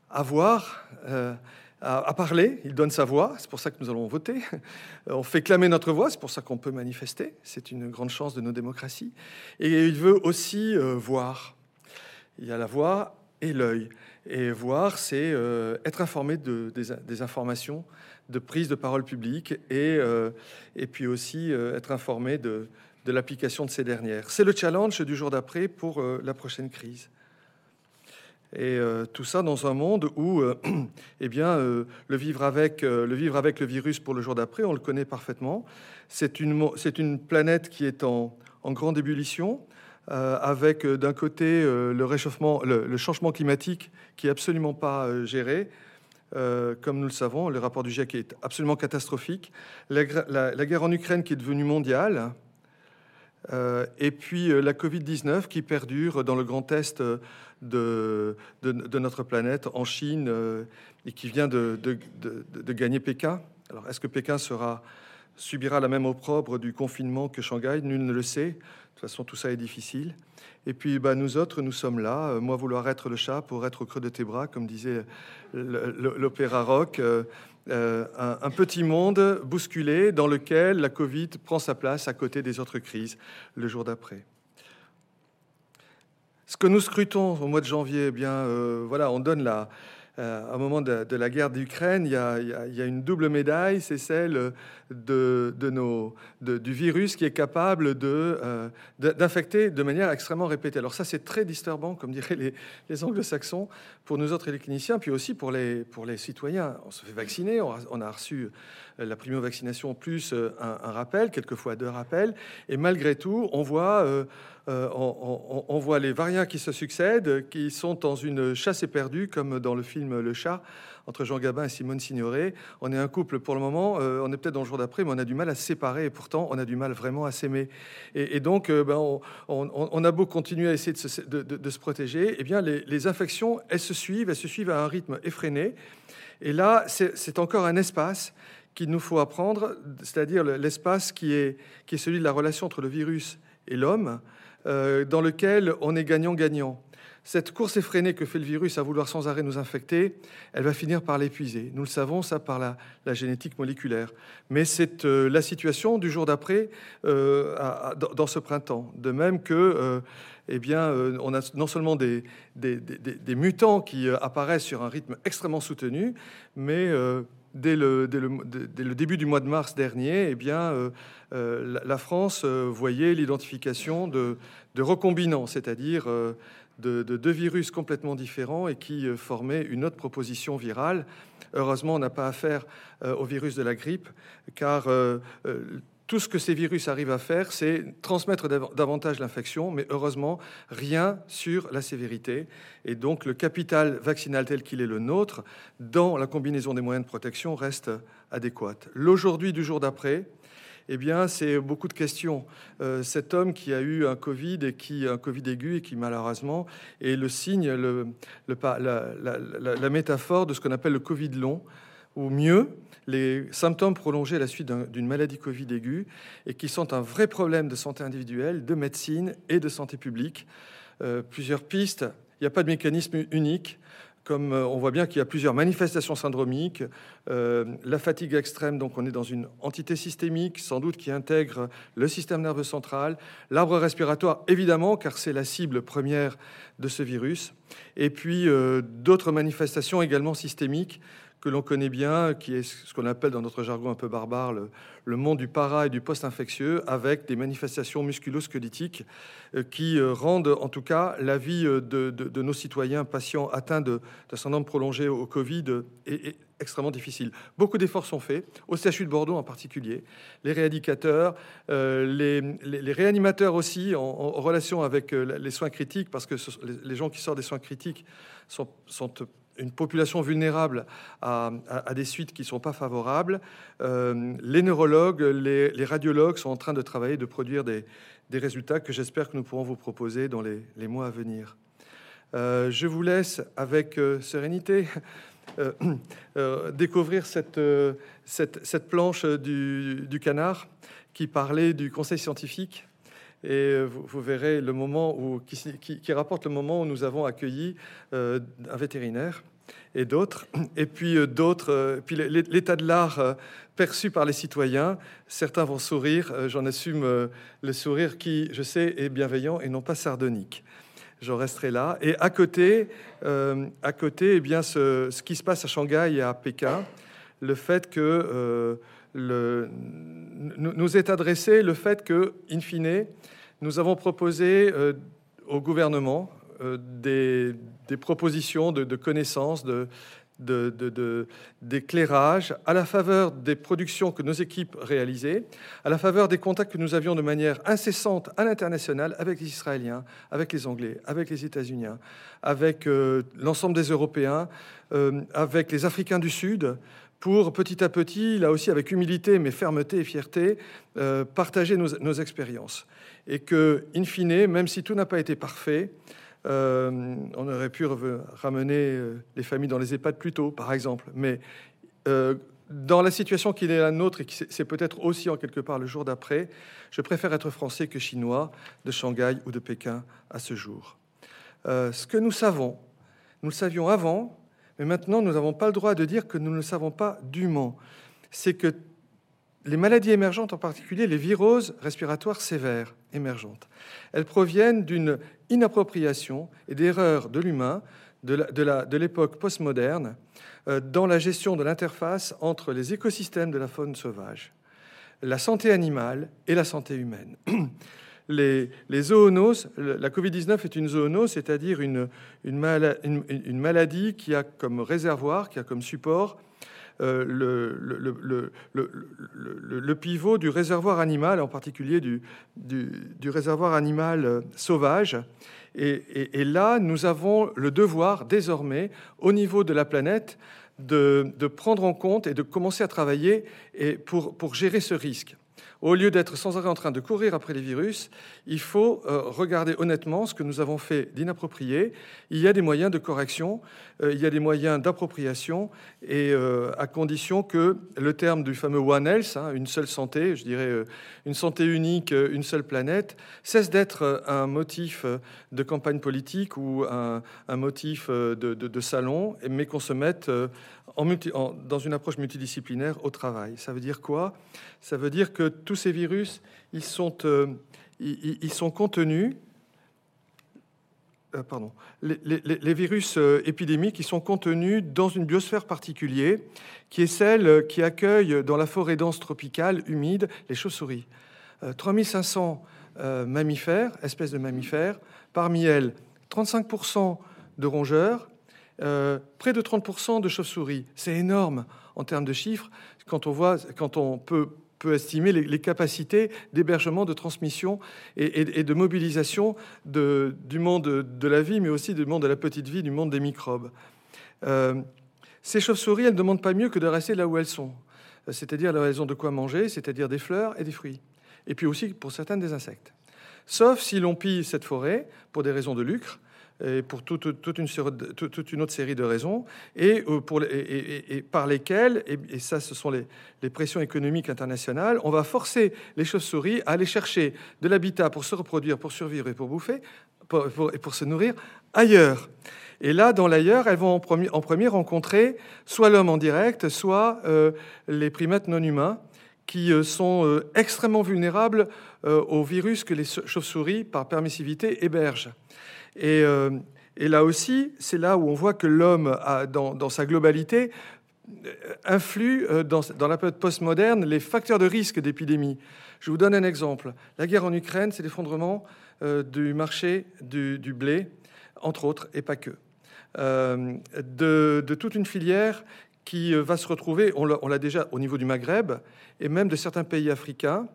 à voir, euh, à, parler. Il donne sa voix. C'est pour ça que nous allons voter. On fait clamer notre voix. C'est pour ça qu'on peut manifester. C'est une grande chance de nos démocraties. Et il veut aussi voir. Il y a la voix et l'œil. Et voir, c'est euh, être informé de, des, informations, de prise de parole publique et, euh, et puis aussi euh, être informé de, de l'application de ces dernières. C'est le challenge du jour d'après pour la prochaine crise. Et tout ça dans un monde où, eh bien, le, vivre avec, le vivre avec le virus pour le jour d'après, on le connaît parfaitement. C'est une, c'est une planète qui est en, en grande ébullition. Euh, avec euh, d'un côté euh, le réchauffement, le, changement climatique qui est absolument pas géré. comme nous le savons, le rapport du GIEC est absolument catastrophique. La, guerre en Ukraine qui est devenue mondiale. et puis la Covid-19 qui perdure dans le grand est de, notre planète, en Chine, et qui vient de, gagner Pékin. Alors, est-ce que Pékin subira la même opprobre du confinement que Shanghai? Nul ne le sait. De toute façon, tout ça est difficile. Et puis, bah, nous autres, nous sommes là. Euh, moi, vouloir être le chat pour être au creux de tes bras, comme disait l'opéra rock. Euh, euh, un, petit monde bousculé dans lequel la Covid prend sa place à côté des autres crises le jour d'après. Ce que nous scrutons au mois de janvier, eh bien, voilà, on donne la, euh, au moment de, la guerre d'Ukraine, il, y a une double médaille, c'est celle du virus qui est capable euh, d'infecter de, manière extrêmement répétée. Alors ça, c'est très disturbant, comme diraient les, anglo-saxons, pour nous autres, les cliniciens, puis aussi pour les, citoyens. On se fait vacciner, on a, reçu la primo-vaccination plus un, rappel, quelquefois deux rappels, et malgré tout, on voit... Euh, on, voit les variants qui se succèdent, qui sont dans une chasse éperdue, comme dans le film Le Chat, entre Jean Gabin et Simone Signoret. On est un couple pour le moment, euh, on est peut-être dans le jour d'après, mais on a du mal à se séparer, et pourtant on a du mal vraiment à s'aimer. Et, donc, euh, ben, on, a beau continuer à essayer de se, protéger, eh bien les, infections, elles se suivent, elles se suivent à un rythme effréné. Et là, c'est encore un espace qu'il nous faut apprendre, c'est-à-dire l'espace qui est, celui de la relation entre le virus et l'homme, euh, dans lequel on est gagnant-gagnant. Cette course effrénée que fait le virus à vouloir sans arrêt nous infecter, elle va finir par l'épuiser. Nous le savons, ça par la, génétique moléculaire. Mais c'est euh, la situation du jour d'après euh, dans ce printemps. De même que, eh bien, on a non seulement des, mutants qui apparaissent sur un rythme extrêmement soutenu, mais dès le, début du mois de mars dernier, eh bien, la France voyait l'identification de, recombinants, c'est-à-dire de, deux virus complètement différents et qui formaient une autre proposition virale. Heureusement, on n'a pas affaire au virus de la grippe, car tout ce que ces virus arrivent à faire, c'est transmettre davantage l'infection, mais heureusement, rien sur la sévérité. Et donc, le capital vaccinal tel qu'il est le nôtre, dans la combinaison des moyens de protection, reste adéquat. L'aujourd'hui du jour d'après, eh bien, c'est beaucoup de questions. Euh, cet homme qui a eu un Covid et qui un Covid aigu et qui malheureusement est le signe, la, métaphore de ce qu'on appelle le Covid long, ou mieux, les symptômes prolongés à la suite d'une maladie Covid aiguë et qui sont un vrai problème de santé individuelle, de médecine et de santé publique. Euh, plusieurs pistes, il n'y a pas de mécanisme unique. Comme euh, on voit bien qu'il y a plusieurs manifestations syndromiques, euh, la fatigue extrême, donc on est dans une entité systémique, sans doute qui intègre le système nerveux central, l'arbre respiratoire, évidemment, car c'est la cible première de ce virus, et puis d'autres manifestations également systémiques, que l'on connaît bien, qui est ce qu'on appelle dans notre jargon un peu barbare le, monde du para et du post-infectieux, avec des manifestations musculo-squelettiques euh, qui euh, rendent en tout cas la vie euh, de, nos citoyens patients atteints d'un syndrome prolongé au Covid extrêmement difficile. Beaucoup d'efforts sont faits, au CHU de Bordeaux en particulier, les rééducateurs, les, réanimateurs aussi, en, relation avec les soins critiques, parce que les gens qui sortent des soins critiques sont une population vulnérable à, des suites qui ne sont pas favorables. Euh, les neurologues, les, radiologues sont en train de travailler, de produire des, résultats que j'espère que nous pourrons vous proposer dans les, mois à venir. Euh, je vous laisse avec euh, sérénité découvrir cette, cette, planche du, du canard qui parlait du conseil scientifique et vous, verrez le moment où, qui, rapporte le moment où nous avons accueilli un vétérinaire et d'autres, et puis euh, d'autres, euh, puis l'état de l'art euh, perçu par les citoyens. Certains vont sourire, j'en assume le sourire qui, je sais, est bienveillant et non pas sardonique. J'en resterai là. Et à côté, à côté, eh bien, ce, qui se passe à Shanghai et à Pékin, le fait que le, nous est adressé le fait que, in fine, nous avons proposé au gouvernement des, des propositions de, connaissances, de, d'éclairage à la faveur des productions que nos équipes réalisaient, à la faveur des contacts que nous avions de manière incessante à l'international avec les Israéliens, avec les Anglais, avec les États-Unis, avec euh, l'ensemble des Européens, euh, avec les Africains du Sud, pour petit à petit, là aussi avec humilité mais fermeté et fierté, euh, partager nos, nos expériences. Et que, in fine, même si tout n'a pas été parfait, euh, on aurait pu ramener euh, les familles dans les EHPAD plus tôt, par exemple. Mais dans la situation qui est la nôtre, et c'est peut-être aussi en quelque part le jour d'après, je préfère être français que chinois de Shanghai ou de Pékin à ce jour. ce que nous savons, nous le savions avant, mais maintenant nous n'avons pas le droit de dire que nous ne le savons pas dûment. C'est que les maladies émergentes, en particulier les viroses respiratoires sévères émergentes, elles proviennent d'une inappropriation et d'erreurs de l'humain de l'époque postmoderne euh, dans la gestion de l'interface entre les écosystèmes de la faune sauvage, la santé animale et la santé humaine. Les, zoonoses, la Covid-19 est une zoonose, c'est-à-dire une, maladie qui a comme réservoir, qui a comme support euh, le, pivot du réservoir animal, en particulier du, réservoir animal euh, sauvage. Et, là, nous avons le devoir désormais, au niveau de la planète, de, prendre en compte et de commencer à travailler pour gérer ce risque. Au lieu d'être sans arrêt en train de courir après les virus, il faut euh, regarder honnêtement ce que nous avons fait d'inapproprié. Il y a des moyens de correction, euh, il y a des moyens d'appropriation, et euh, à condition que le terme du fameux One Health, hein, une seule santé, je dirais une santé unique, une seule planète, cesse d'être un motif de campagne politique ou un, motif de, de salon, mais qu'on se mette dans une approche multidisciplinaire au travail. Ça veut dire quoi? Ça veut dire que tous ces virus, ils sont, euh, ils, sont contenus pardon, les, virus épidémiques qui sont contenus dans une biosphère particulière, qui est celle qui accueille dans la forêt dense tropicale humide les chauves-souris. 3500 mammifères, espèces de mammifères, parmi elles 35% de rongeurs, près de 30% de chauves-souris. C'est énorme en termes de chiffres quand on, voit, quand on peut peut estimer les, capacités d'hébergement, de transmission et, de mobilisation du monde de la vie, mais aussi du monde de la petite vie, du monde des microbes. Euh, ces chauves-souris, elles ne demandent pas mieux que de rester là où elles sont, c'est-à-dire elles ont de quoi manger, c'est-à-dire des fleurs et des fruits, et puis aussi pour certaines des insectes. Sauf si l'on pille cette forêt pour des raisons de lucre, et pour toute, une, autre série de raisons, et, euh, pour, par lesquelles, et, ça ce sont les, pressions économiques internationales, on va forcer les chauves-souris à aller chercher de l'habitat pour se reproduire, pour survivre et pour bouffer, et pour se nourrir ailleurs. Et là, dans l'ailleurs, elles vont en premier, en premier, rencontrer soit l'homme en direct, soit euh, les primates non humains, qui euh, sont extrêmement vulnérables aux virus que les chauves-souris, par permissivité, hébergent. Euh, et, là aussi, c'est là où on voit que l'homme, dans, sa globalité, euh, influe euh, dans, la période postmoderne les facteurs de risque d'épidémie. Je vous donne un exemple. La guerre en Ukraine, c'est l'effondrement du marché du, blé, entre autres, et pas que. de, toute une filière qui va se retrouver, on l'a déjà au niveau du Maghreb, et même de certains pays africains,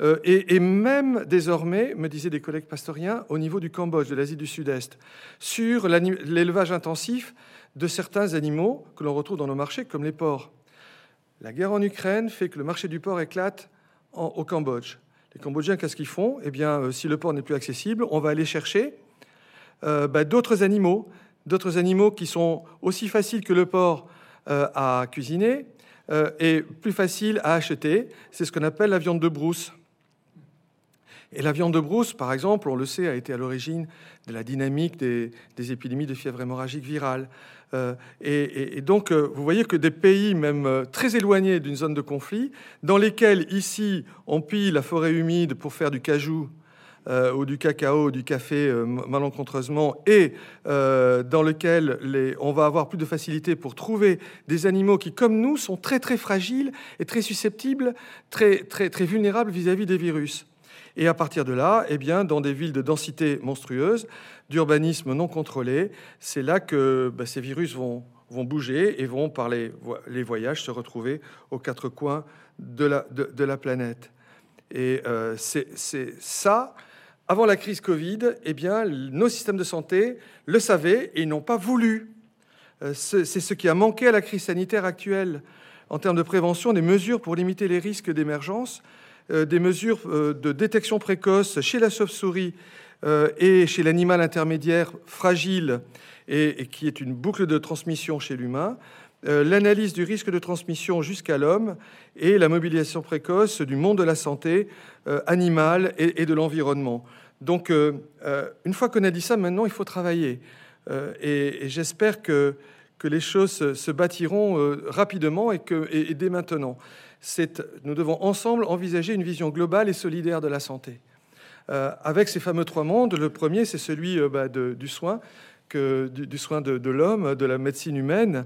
euh, et, même désormais, me disaient des collègues pastoriens, au niveau du Cambodge, de l'Asie du Sud-Est, sur l'élevage intensif de certains animaux que l'on retrouve dans nos marchés, comme les porcs. La guerre en Ukraine fait que le marché du porc éclate au Cambodge. Les Cambodgiens, qu'est-ce qu'ils font? Eh bien, euh, si le porc n'est plus accessible, on va aller chercher euh, bah, d'autres animaux, d'autres animaux qui sont aussi faciles que le porc à cuisiner et plus faciles à acheter. C'est ce qu'on appelle la viande de brousse. Et la viande de brousse, par exemple, on le sait, a été à l'origine de la dynamique des, épidémies de fièvre hémorragique virale. Euh, et, donc, euh, vous voyez que des pays même euh, très éloignés d'une zone de conflit, dans lesquels ici on pille la forêt humide pour faire du cajou, ou du cacao, ou du café malencontreusement, et dans lequel on va avoir plus de facilité pour trouver des animaux qui, comme nous, sont très très fragiles et très susceptibles, très très très vulnérables vis-à-vis -vis des virus. Et à partir de là, eh bien, dans des villes de densité monstrueuse, d'urbanisme non contrôlé, c'est là que bah, ces virus vont, bouger et vont, par les, voyages, se retrouver aux quatre coins de la, de, la planète. Et euh, c'est ça. Avant la crise Covid, eh bien, nos systèmes de santé le savaient et n'ont pas voulu. Euh, c'est ce qui a manqué à la crise sanitaire actuelle en termes de prévention, des mesures pour limiter les risques d'émergence. Euh, des mesures euh, de détection précoce chez la chauve-souris euh, et chez l'animal intermédiaire fragile et, qui est une boucle de transmission chez l'humain, l'analyse du risque de transmission jusqu'à l'homme et la mobilisation précoce du monde de la santé animale et, de l'environnement. Donc, une fois qu'on a dit ça, maintenant, il faut travailler. et, j'espère que, les choses se bâtiront rapidement et dès maintenant nous devons ensemble envisager une vision globale et solidaire de la santé. Euh, avec ces fameux trois mondes, le premier, c'est celui euh, bah, du soin, du, soin de, l'homme, de la médecine humaine,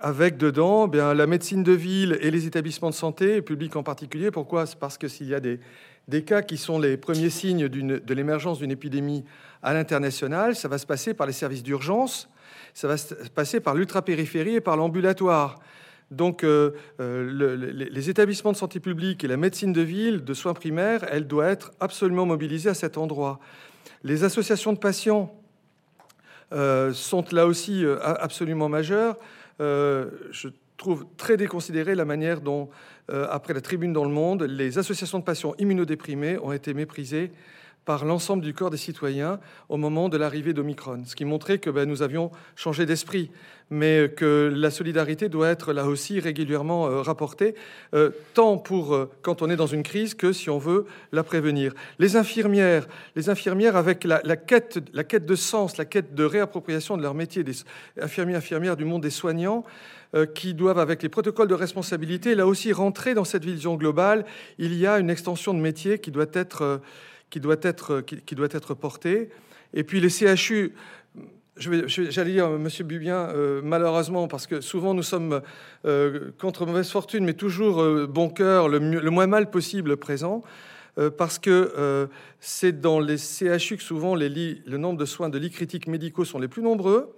avec dedans bien, la médecine de ville et les établissements de santé, publics en particulier. Pourquoi? Parce que s'il y a des, des, cas qui sont les premiers signes de l'émergence d'une épidémie à l'international, ça va se passer par les services d'urgence, ça va se passer par l'ultrapériphérie et par l'ambulatoire. Donc, euh, euh, les établissements de santé publique et la médecine de ville, de soins primaires, elle doit être absolument mobilisée à cet endroit. Les associations de patients euh, sont là aussi absolument majeures. je trouve très déconsidérée la manière dont, après la tribune dans le monde, les associations de patients immunodéprimés ont été méprisées par l'ensemble du corps des citoyens au moment de l'arrivée d'Omicron, ce qui montrait que ben, nous avions changé d'esprit, mais que la solidarité doit être là aussi régulièrement euh, rapportée, euh, tant pour euh, quand on est dans une crise que si on veut la prévenir. Les infirmières, les infirmières avec la, quête, la quête de sens, la quête de réappropriation de leur métier, des infirmiers, infirmières du monde des soignants, qui doivent, avec les protocoles de responsabilité, là aussi rentrer dans cette vision globale. Il y a une extension de métier qui doit être qui doit être, qui, doit être porté. Et puis les CHU, j'allais dire, Monsieur Bubien, euh, malheureusement, parce que souvent nous sommes euh, contre mauvaise fortune, mais toujours euh, bon cœur, le, moins mal possible présent, parce que c'est dans les CHU que souvent le nombre de soins de lits critiques médicaux sont les plus nombreux,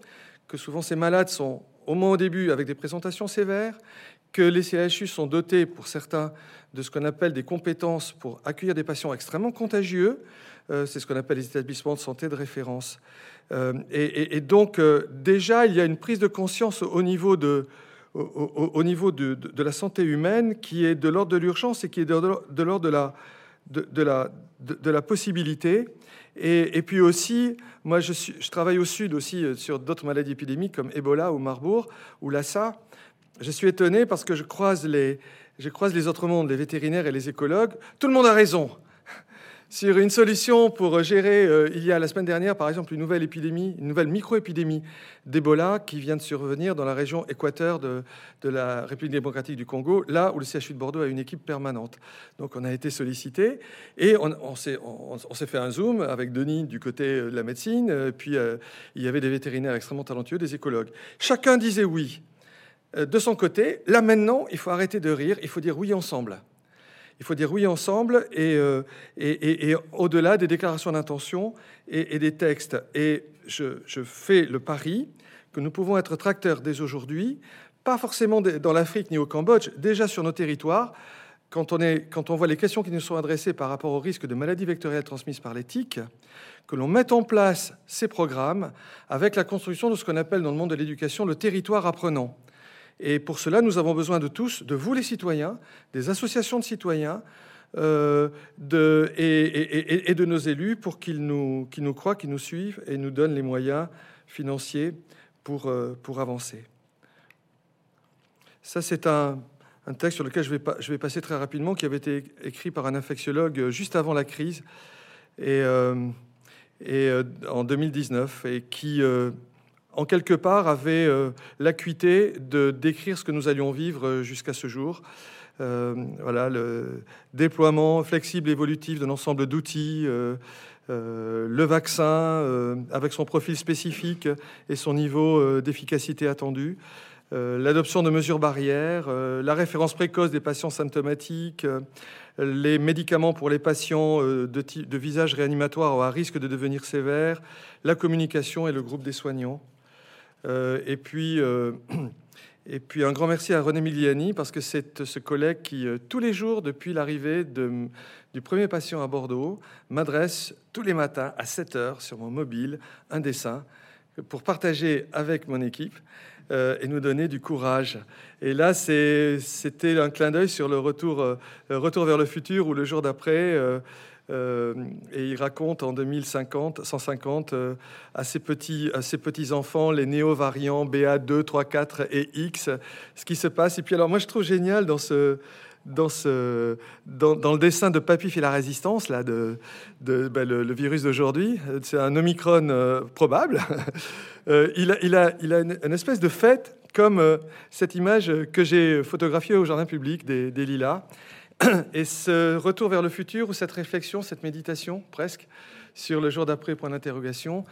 que souvent ces malades sont au moins au début avec des présentations sévères, que les CHU sont dotés pour certains de ce qu'on appelle des compétences pour accueillir des patients extrêmement contagieux. c'est ce qu'on appelle les établissements de santé de référence. Euh, et, donc, euh, déjà, il y a une prise de conscience au niveau de, au, niveau de, la santé humaine qui est de l'ordre de l'urgence et qui est de, l'ordre de la, de, la, de, la possibilité. Et, puis aussi, moi, je, je, travaille au sud aussi euh, sur d'autres maladies épidémiques comme Ebola ou Marbourg ou Lassa. Je suis étonné parce que je croise les, je croise les autres mondes, les vétérinaires et les écologues. Tout le monde a raison sur une solution pour gérer. Euh, il y a la semaine dernière, par exemple, une nouvelle épidémie, une nouvelle micro-épidémie d'Ebola qui vient de survenir dans la région équateur de, la République démocratique du Congo, là où le CHU de Bordeaux a une équipe permanente. Donc on a été sollicité et on, s'est fait un zoom avec Denis du côté de la médecine, euh, puis euh, il y avait des vétérinaires extrêmement talentueux, des écologues. Chacun disait oui. De son côté, là maintenant, il faut arrêter de rire, il faut dire oui ensemble. Il faut dire oui ensemble et, euh, au-delà des déclarations d'intention et, des textes. Et je, fais le pari que nous pouvons être tracteurs dès aujourd'hui, pas forcément dans l'Afrique ni au Cambodge, déjà sur nos territoires. Quand on, quand on voit les questions qui nous sont adressées par rapport au risque de maladies vectorielles transmises par l'éthique, que l'on mette en place ces programmes avec la construction de ce qu'on appelle dans le monde de l'éducation le territoire apprenant. Et pour cela, nous avons besoin de tous, de vous les citoyens, des associations de citoyens euh, et, de nos élus pour qu'ils nous, croient, qu'ils nous suivent et nous donnent les moyens financiers pour, euh, pour avancer. Ça, c'est un, texte sur lequel je vais, je vais, passer très rapidement, qui avait été écrit par un infectiologue juste avant la crise, et, euh, en 2019, et qui en quelque part, avait euh, l'acuité de décrire ce que nous allions vivre euh, jusqu'à ce jour. Euh, voilà, le déploiement flexible évolutif d'un ensemble d'outils, le vaccin avec son profil spécifique et son niveau d'efficacité attendu, l'adoption de mesures barrières, la référence précoce des patients symptomatiques, les médicaments pour les patients de, de visage réanimatoire à risque de devenir sévères, la communication et le groupe des soignants. Euh, et puis. Euh, et puis un grand merci à René Miliani parce que c'est ce collègue qui, euh, tous les jours, depuis l'arrivée du premier patient à Bordeaux, m'adresse tous les matins à 7 heures sur mon mobile un dessin pour partager avec mon équipe et nous donner du courage. Et là, c'était un clin d'œil sur le retour, retour vers le futur ou le jour d'après. Euh, et il raconte en 2050, 150 euh, à ses petits, à ses petits enfants les néo-variants BA2, 3, 4 et X, ce qui se passe. Et puis alors moi je trouve génial dans ce dans, ce, dans, le dessin de Papy fait la résistance, là, de, de ben, le, virus d'aujourd'hui, c'est un Omicron euh, probable. il, a, il, a, il a une, espèce de fête comme cette image que j'ai photographiée au jardin public des, des Lilas. Et ce retour vers le futur, ou cette réflexion, cette méditation presque, sur le jour d'après, point d'interrogation,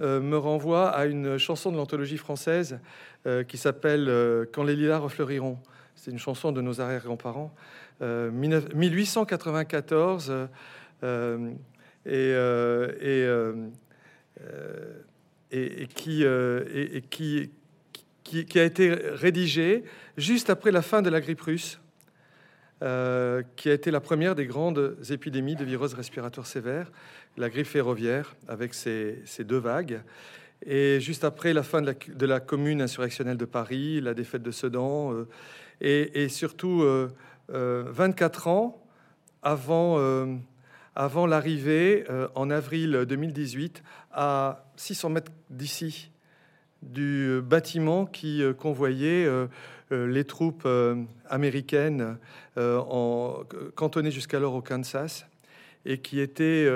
euh, me renvoie à une chanson de l'anthologie française euh, qui s'appelle euh, Quand les lilas refleuriront. C'est une chanson de nos arrière-grands-parents. 1894, et, qui a été rédigée juste après la fin de la grippe russe. Euh, qui a été la première des grandes épidémies de virus respiratoires sévères, la grippe ferroviaire, avec ses, deux vagues. Et juste après la fin de la, commune insurrectionnelle de Paris, la défaite de Sedan, euh, et, surtout 24 euh, ans avant, l'arrivée, en avril 2018, à 600 mètres d'ici, du bâtiment qui convoyait les troupes euh, américaines euh, cantonnées jusqu'alors au Kansas et qui, étaient,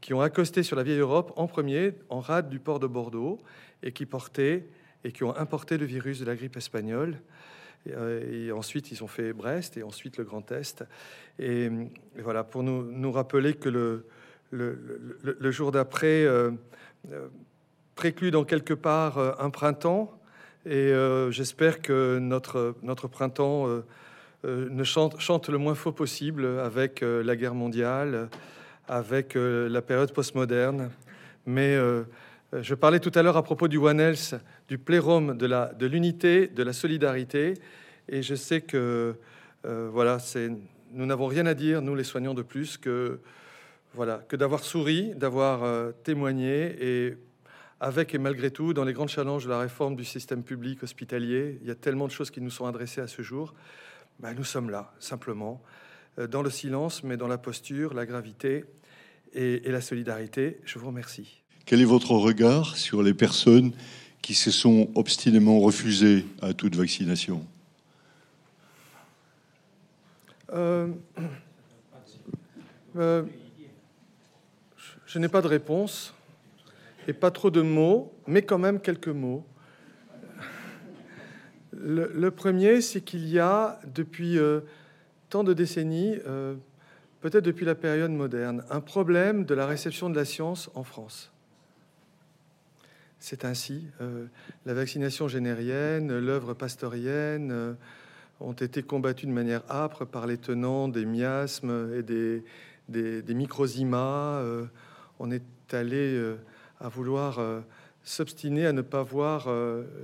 qui ont accosté sur la vieille Europe en premier en rade du port de Bordeaux et qui portaient et qui ont importé le virus de la grippe espagnole. Et, ensuite, ils ont fait Brest et ensuite le Grand Est. Et, voilà, pour nous, nous rappeler que le, le, jour d'après, préclut dans quelque part un printemps. Et j'espère que notre, notre printemps ne chante, chante, le moins faux possible avec la guerre mondiale, avec la période postmoderne. Mais je parlais tout à l'heure à propos du One Health, du plérum de l'unité, de, de la solidarité. Et je sais que voilà, c'est nous n'avons rien à dire, nous les soignants, de plus que, voilà, que d'avoir souri, d'avoir euh, témoigné et avec et malgré tout, dans les grands challenges de la réforme du système public hospitalier, il y a tellement de choses qui nous sont adressées à ce jour. Ben, nous sommes là, simplement, euh, dans le silence, mais dans la posture, la gravité et, et la solidarité. Je vous remercie. Quel est votre regard sur les personnes qui se sont obstinément refusées à toute vaccination? Euh, euh, je n'ai pas de réponse et pas trop de mots, mais quand même quelques mots. Le, premier, c'est qu'il y a depuis euh, tant de décennies, peut-être depuis la période moderne, un problème de la réception de la science en France. C'est ainsi. la vaccination générienne, l'œuvre pastorienne, ont été combattus de manière âpre par les tenants des miasmes et des, des, des euh, on est allé euh, à vouloir euh, s'obstiner à ne pas voir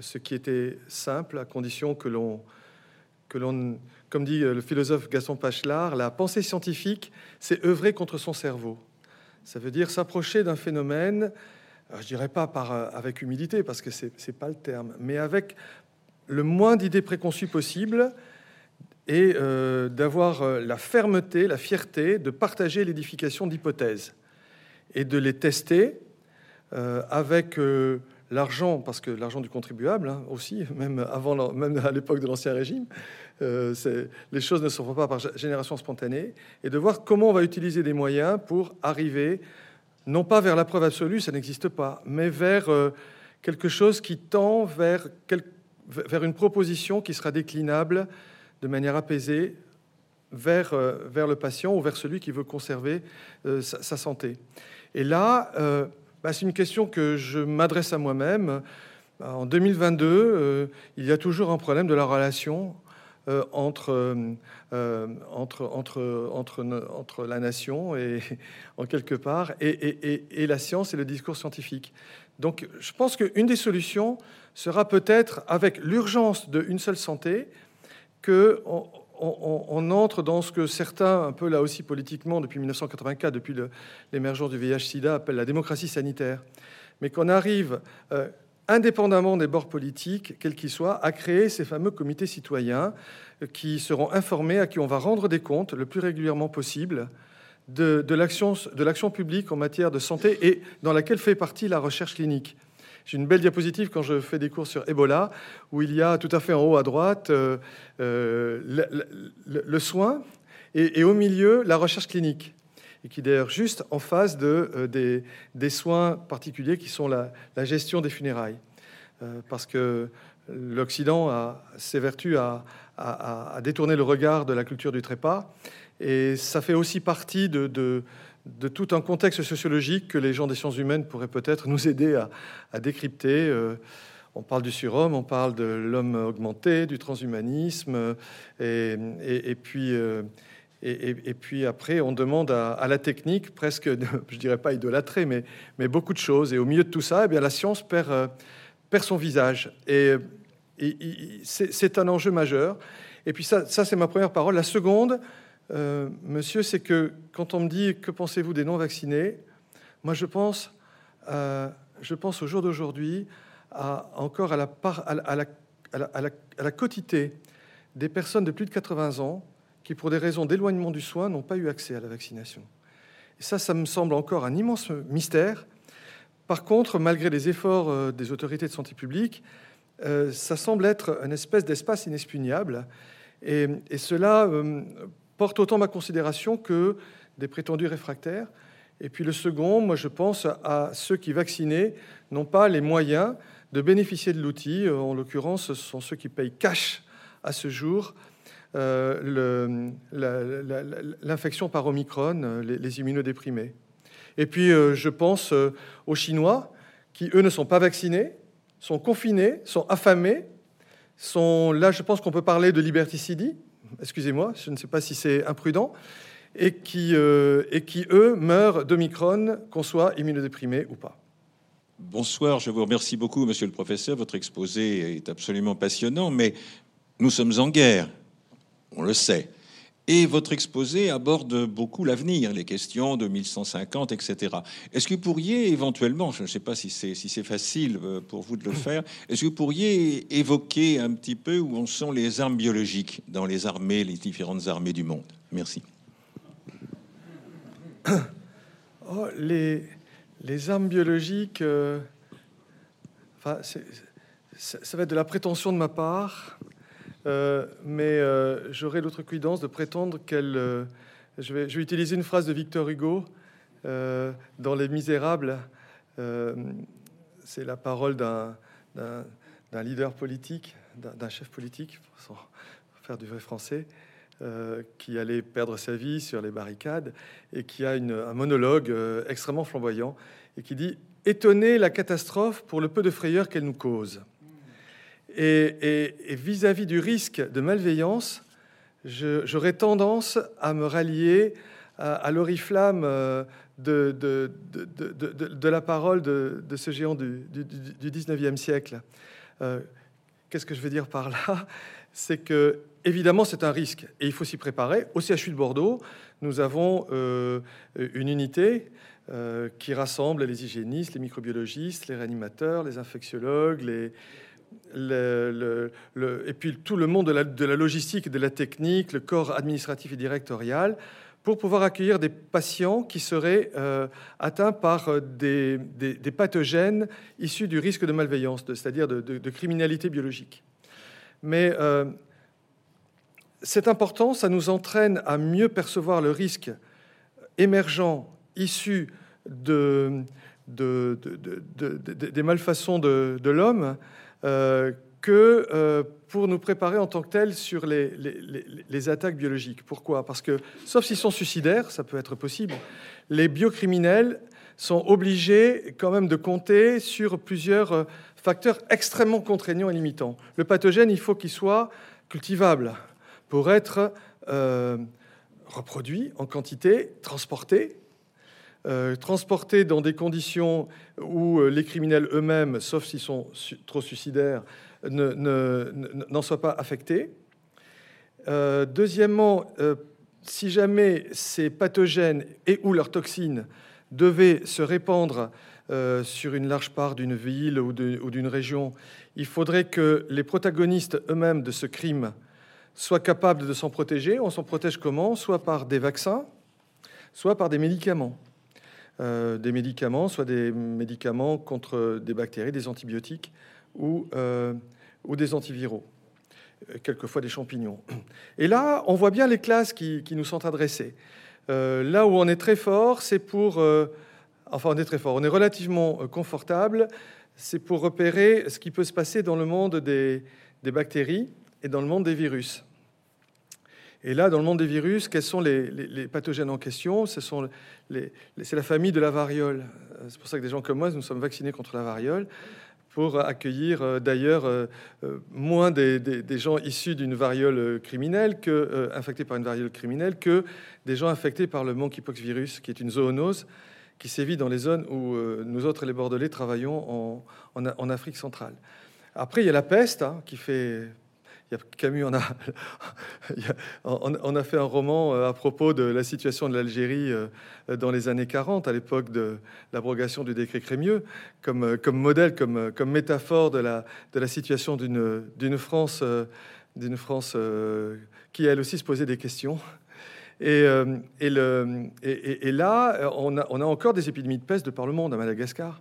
ce qui était simple, à condition que l'on, que l'on, comme dit le philosophe Gaston Pachelard, la pensée scientifique, c'est œuvrer contre son cerveau. Ça veut dire s'approcher d'un phénomène, je dirais pas par, avec humilité, parce que c'est, c'est pas le terme, mais avec le moins d'idées préconçues possible et euh, d'avoir euh, la fermeté, la fierté de partager l'édification d'hypothèses et de les tester euh, avec l'argent, parce que l'argent du contribuable hein, aussi, même, avant, même à l'époque de l'Ancien Régime, les choses ne se font pas par génération spontanée, et de voir comment on va utiliser des moyens pour arriver, non pas vers la preuve absolue, ça n'existe pas, mais vers quelque chose qui tend vers vers une proposition qui sera déclinable de manière apaisée vers, euh, vers le patient ou vers celui qui veut conserver euh, sa, santé. Et là, euh, bah, c'est une question que je m'adresse à moi-même. En 2022, il y a toujours un problème de la relation entre, entre, entre, entre, entre, la nation et en quelque part et, et, et, la science et le discours scientifique. Donc je pense qu'une des solutions sera peut-être avec l'urgence d'une seule santé que on, entre dans ce que certains, un peu là aussi politiquement, depuis 1984, depuis l'émergence du VIH-Sida, appellent la démocratie sanitaire, mais qu'on arrive, euh, indépendamment des bords politiques, quels qu'ils soient, à créer ces fameux comités citoyens euh, qui seront informés, à qui on va rendre des comptes le plus régulièrement possible de, de l'action publique en matière de santé et dans laquelle fait partie la recherche clinique. J'ai une belle diapositive quand je fais des cours sur Ebola, où il y a tout à fait en haut à droite euh, euh, le, soin et, au milieu la recherche clinique, et qui est d'ailleurs juste en face de, euh, des, soins particuliers qui sont la, gestion des funérailles. parce que l'Occident a s'évertue à, à, détourner le regard de la culture du trépas, et ça fait aussi partie de tout un contexte sociologique que les gens des sciences humaines pourraient peut-être nous aider à, décrypter. Euh, on parle du surhomme, on parle de l'homme augmenté, du transhumanisme, et, et, puis, euh, et, puis après, on demande à, la technique, presque, je dirais pas idolâtrée, mais, mais beaucoup de choses. Et au milieu de tout ça, eh bien, la science perd, euh, perd son visage. Et, c'est un enjeu majeur. Et puis ça, ça c'est ma première parole. La seconde, euh, monsieur, c'est que quand on me dit que pensez-vous des non-vaccinés, moi je pense, euh, je pense au jour d'aujourd'hui encore à la, quotité des personnes de plus de 80 ans qui, pour des raisons d'éloignement du soin, n'ont pas eu accès à la vaccination. Et ça, ça me semble encore un immense mystère. Par contre, malgré les efforts euh, des autorités de santé publique, ça semble être une espèce d'espace inexpugnable. Et cela porte autant ma considération que des prétendus réfractaires. Et puis le second, moi je pense à ceux qui, vaccinés, n'ont pas les moyens de bénéficier de l'outil. En l'occurrence, ce sont ceux qui payent cash à ce jour euh, l'infection par Omicron, les, immunodéprimés. Et puis euh, je pense euh, aux Chinois qui, eux, ne sont pas vaccinés, sont confinés, sont affamés, sont là, je pense qu'on peut parler de liberticide, excusez-moi, je ne sais pas si c'est imprudent, et qui, euh, et qui, eux, meurent d'Omicron, qu'on soit immunodéprimé ou pas. Bonsoir, je vous remercie beaucoup, monsieur le professeur. Votre exposé est absolument passionnant, mais nous sommes en guerre, on le sait. Et votre exposé aborde beaucoup l'avenir, les questions de 1150, etc. Est-ce que vous pourriez éventuellement, je ne sais pas si c'est si facile euh, pour vous de le faire, est-ce que vous pourriez évoquer un petit peu où en sont les armes biologiques dans les armées, les différentes armées du monde? Merci. Oh, les, les, armes biologiques, euh, enfin, ça va être de la prétention de ma part. Euh, mais euh, j'aurais l'autre cuidance de prétendre qu'elle. Euh, je, vais, utiliser une phrase de Victor Hugo dans Les Misérables. C'est la parole d'un leader politique, d'un chef politique, sans faire du vrai français, qui allait perdre sa vie sur les barricades et qui a un monologue extrêmement flamboyant et qui dit Étonner la catastrophe pour le peu de frayeur qu'elle nous cause. Et vis-à-vis du risque de malveillance, j'aurais tendance à me rallier à, l'oriflamme euh, de, la parole de, ce géant du, du, 19e siècle. Euh, qu'est-ce que je veux dire par là? C'est que, évidemment, c'est un risque et il faut s'y préparer. Au CHU de Bordeaux, nous avons euh, une unité qui rassemble les hygiénistes, les microbiologistes, les réanimateurs, les infectiologues, les, et puis tout le monde de la, de la, logistique de la technique, le corps administratif et directorial, pour pouvoir accueillir des patients qui seraient euh, atteints par euh, des, pathogènes issus du risque de malveillance, c'est-à-dire de, criminalité biologique. Mais euh, c'est important, ça nous entraîne à mieux percevoir le risque émergent issu de, des malfaçons de, l'homme que euh, pour nous préparer en tant que tel sur les, les, attaques biologiques. Pourquoi? Parce que, sauf s'ils sont suicidaires, ça peut être possible, les biocriminels sont obligés quand même de compter sur plusieurs euh, facteurs extrêmement contraignants et limitants. Le pathogène, il faut qu'il soit cultivable pour être reproduit en quantité, transporté, euh, transportés dans des conditions où euh, les criminels eux-mêmes, sauf s'ils sont trop suicidaires, n'en soient pas affectés. Euh, deuxièmement, si jamais ces pathogènes et ou leurs toxines devaient se répandre sur une large part d'une ville ou d'une région, il faudrait que les protagonistes eux-mêmes de ce crime soient capables de s'en protéger. On s'en protège comment? Soit par des vaccins, soit par des médicaments. Euh, des médicaments, soit des médicaments contre des bactéries, des antibiotiques ou, euh, ou des antiviraux, euh, quelquefois des champignons. Et là, on voit bien les classes qui, qui nous sont adressées. là où on est très fort, c'est pour... enfin, on est très fort, on est relativement confortable, c'est pour repérer ce qui peut se passer dans le monde des, des bactéries et dans le monde des virus. Et là, dans le monde des virus, quels sont les, pathogènes en question? C'est la famille de la variole. Euh, c'est pour ça que des gens comme moi, nous sommes vaccinés contre la variole pour accueillir euh, d'ailleurs euh, moins des, gens issus d'une variole criminelle que infectés par une variole criminelle que des gens infectés par le monkeypox virus, qui est une zoonose qui sévit dans les zones où nous autres les Bordelais travaillons en, Afrique centrale. Après, il y a la peste hein, qui fait Camus on a, on a fait un roman euh, à propos de la situation de l'Algérie euh, dans les années 40, à l'époque de l'abrogation du décret Crémieux, comme, euh, modèle, comme, comme métaphore de la, de la situation d'une France, d'une France qui, elle aussi, se posait des questions. Et, et, le, et, là, on a, on a, encore des épidémies de peste de par le monde, à Madagascar,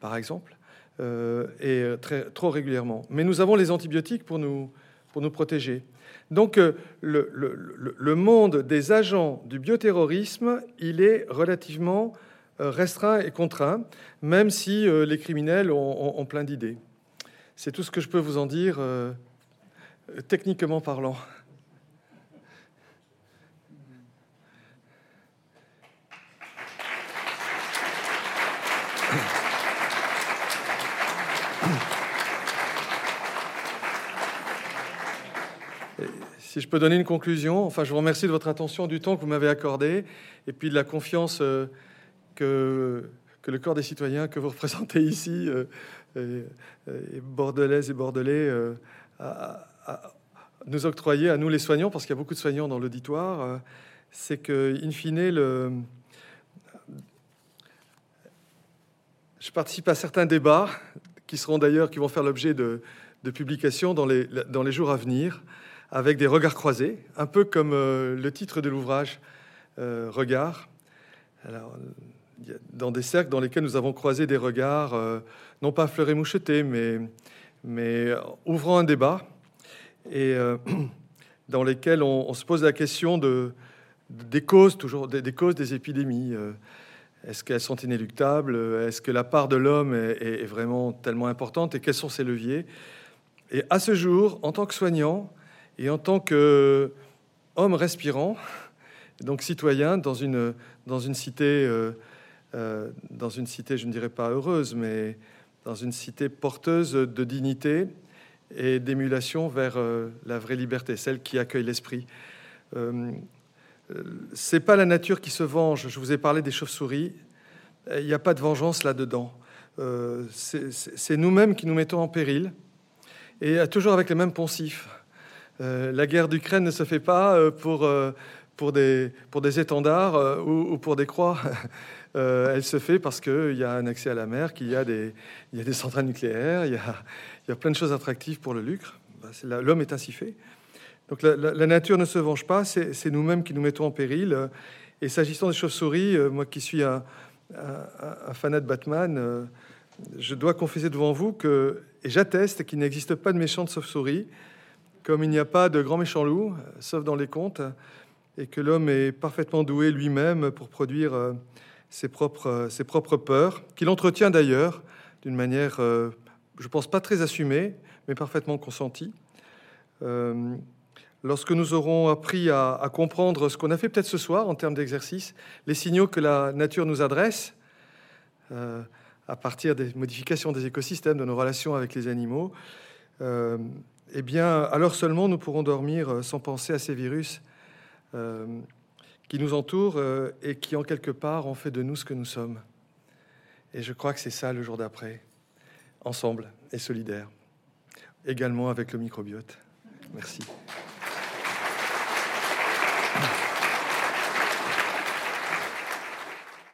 par exemple, et très, trop régulièrement. Mais nous avons les antibiotiques pour nous, pour nous protéger. Donc euh, le, le, monde des agents du bioterrorisme, il est relativement euh, restreint et contraint, même si euh, les criminels ont, plein d'idées. C'est tout ce que je peux vous en dire, techniquement parlant. Si je peux donner une conclusion, enfin, je vous remercie de votre attention, du temps que vous m'avez accordé, et puis de la confiance euh, que, le corps des citoyens que vous représentez ici, euh, et, bordelais, à, nous octroyer, à nous les soignants, parce qu'il y a beaucoup de soignants dans l'auditoire, c'est que, in fine, je participe à certains débats qui seront d'ailleurs, qui vont faire l'objet de, publications dans les jours à venir, avec des regards croisés, un peu comme euh, le titre de l'ouvrage euh, Regard. Alors, dans des cercles dans lesquels nous avons croisé des regards, euh, non pas fleurés mouchetés, mais, mais ouvrant un débat, et dans lesquels on, se pose la question de, des causes, toujours des, causes des épidémies. Est-ce qu'elles sont inéluctables? Est-ce que la part de l'homme est, est, vraiment tellement importante? Et quels sont ses leviers? Et à ce jour, en tant que soignant et en tant qu'homme respirant, donc citoyen dans une, dans une cité, euh, euh, dans une cité, je ne dirais pas heureuse, mais dans une cité porteuse de dignité et d'émulation vers euh, la vraie liberté, celle qui accueille l'esprit. c'est pas la nature qui se venge. Je vous ai parlé des chauves-souris. Il n'y a pas de vengeance là-dedans. c'est nous-mêmes qui nous mettons en péril et toujours avec les mêmes poncifs. Euh, la guerre d'Ukraine ne se fait pas euh, pour, euh, pour, des, pour des étendards ou, pour des croix. elle se fait parce qu'il y a un accès à la mer, qu'il y, y a des centrales nucléaires, il y y a plein de choses attractives pour le lucre. Bah, l'homme est ainsi fait. Donc la, nature ne se venge pas, c'est nous-mêmes qui nous mettons en péril. Et s'agissant des chauves-souris, moi qui suis un, fanat de Batman, je dois confesser devant vous que, et j'atteste qu'il n'existe pas de méchants de chauve-souris, comme il n'y a pas de grands méchants loups, sauf dans les contes, et que l'homme est parfaitement doué lui-même pour produire euh, ses propres, euh, ses propres peurs, qu'il entretient d'ailleurs d'une manière, euh, je pense, pas très assumée, mais parfaitement consentie. lorsque nous aurons appris à, comprendre ce qu'on a fait peut-être ce soir en termes d'exercice, les signaux que la nature nous adresse, à partir des modifications des écosystèmes, de nos relations avec les animaux, euh, eh bien, alors seulement nous pourrons dormir euh, sans penser à ces virus euh, qui nous entourent et qui, en quelque part, ont fait de nous ce que nous sommes. Et je crois que c'est ça le jour d'après, ensemble et solidaire, également avec le microbiote. Merci.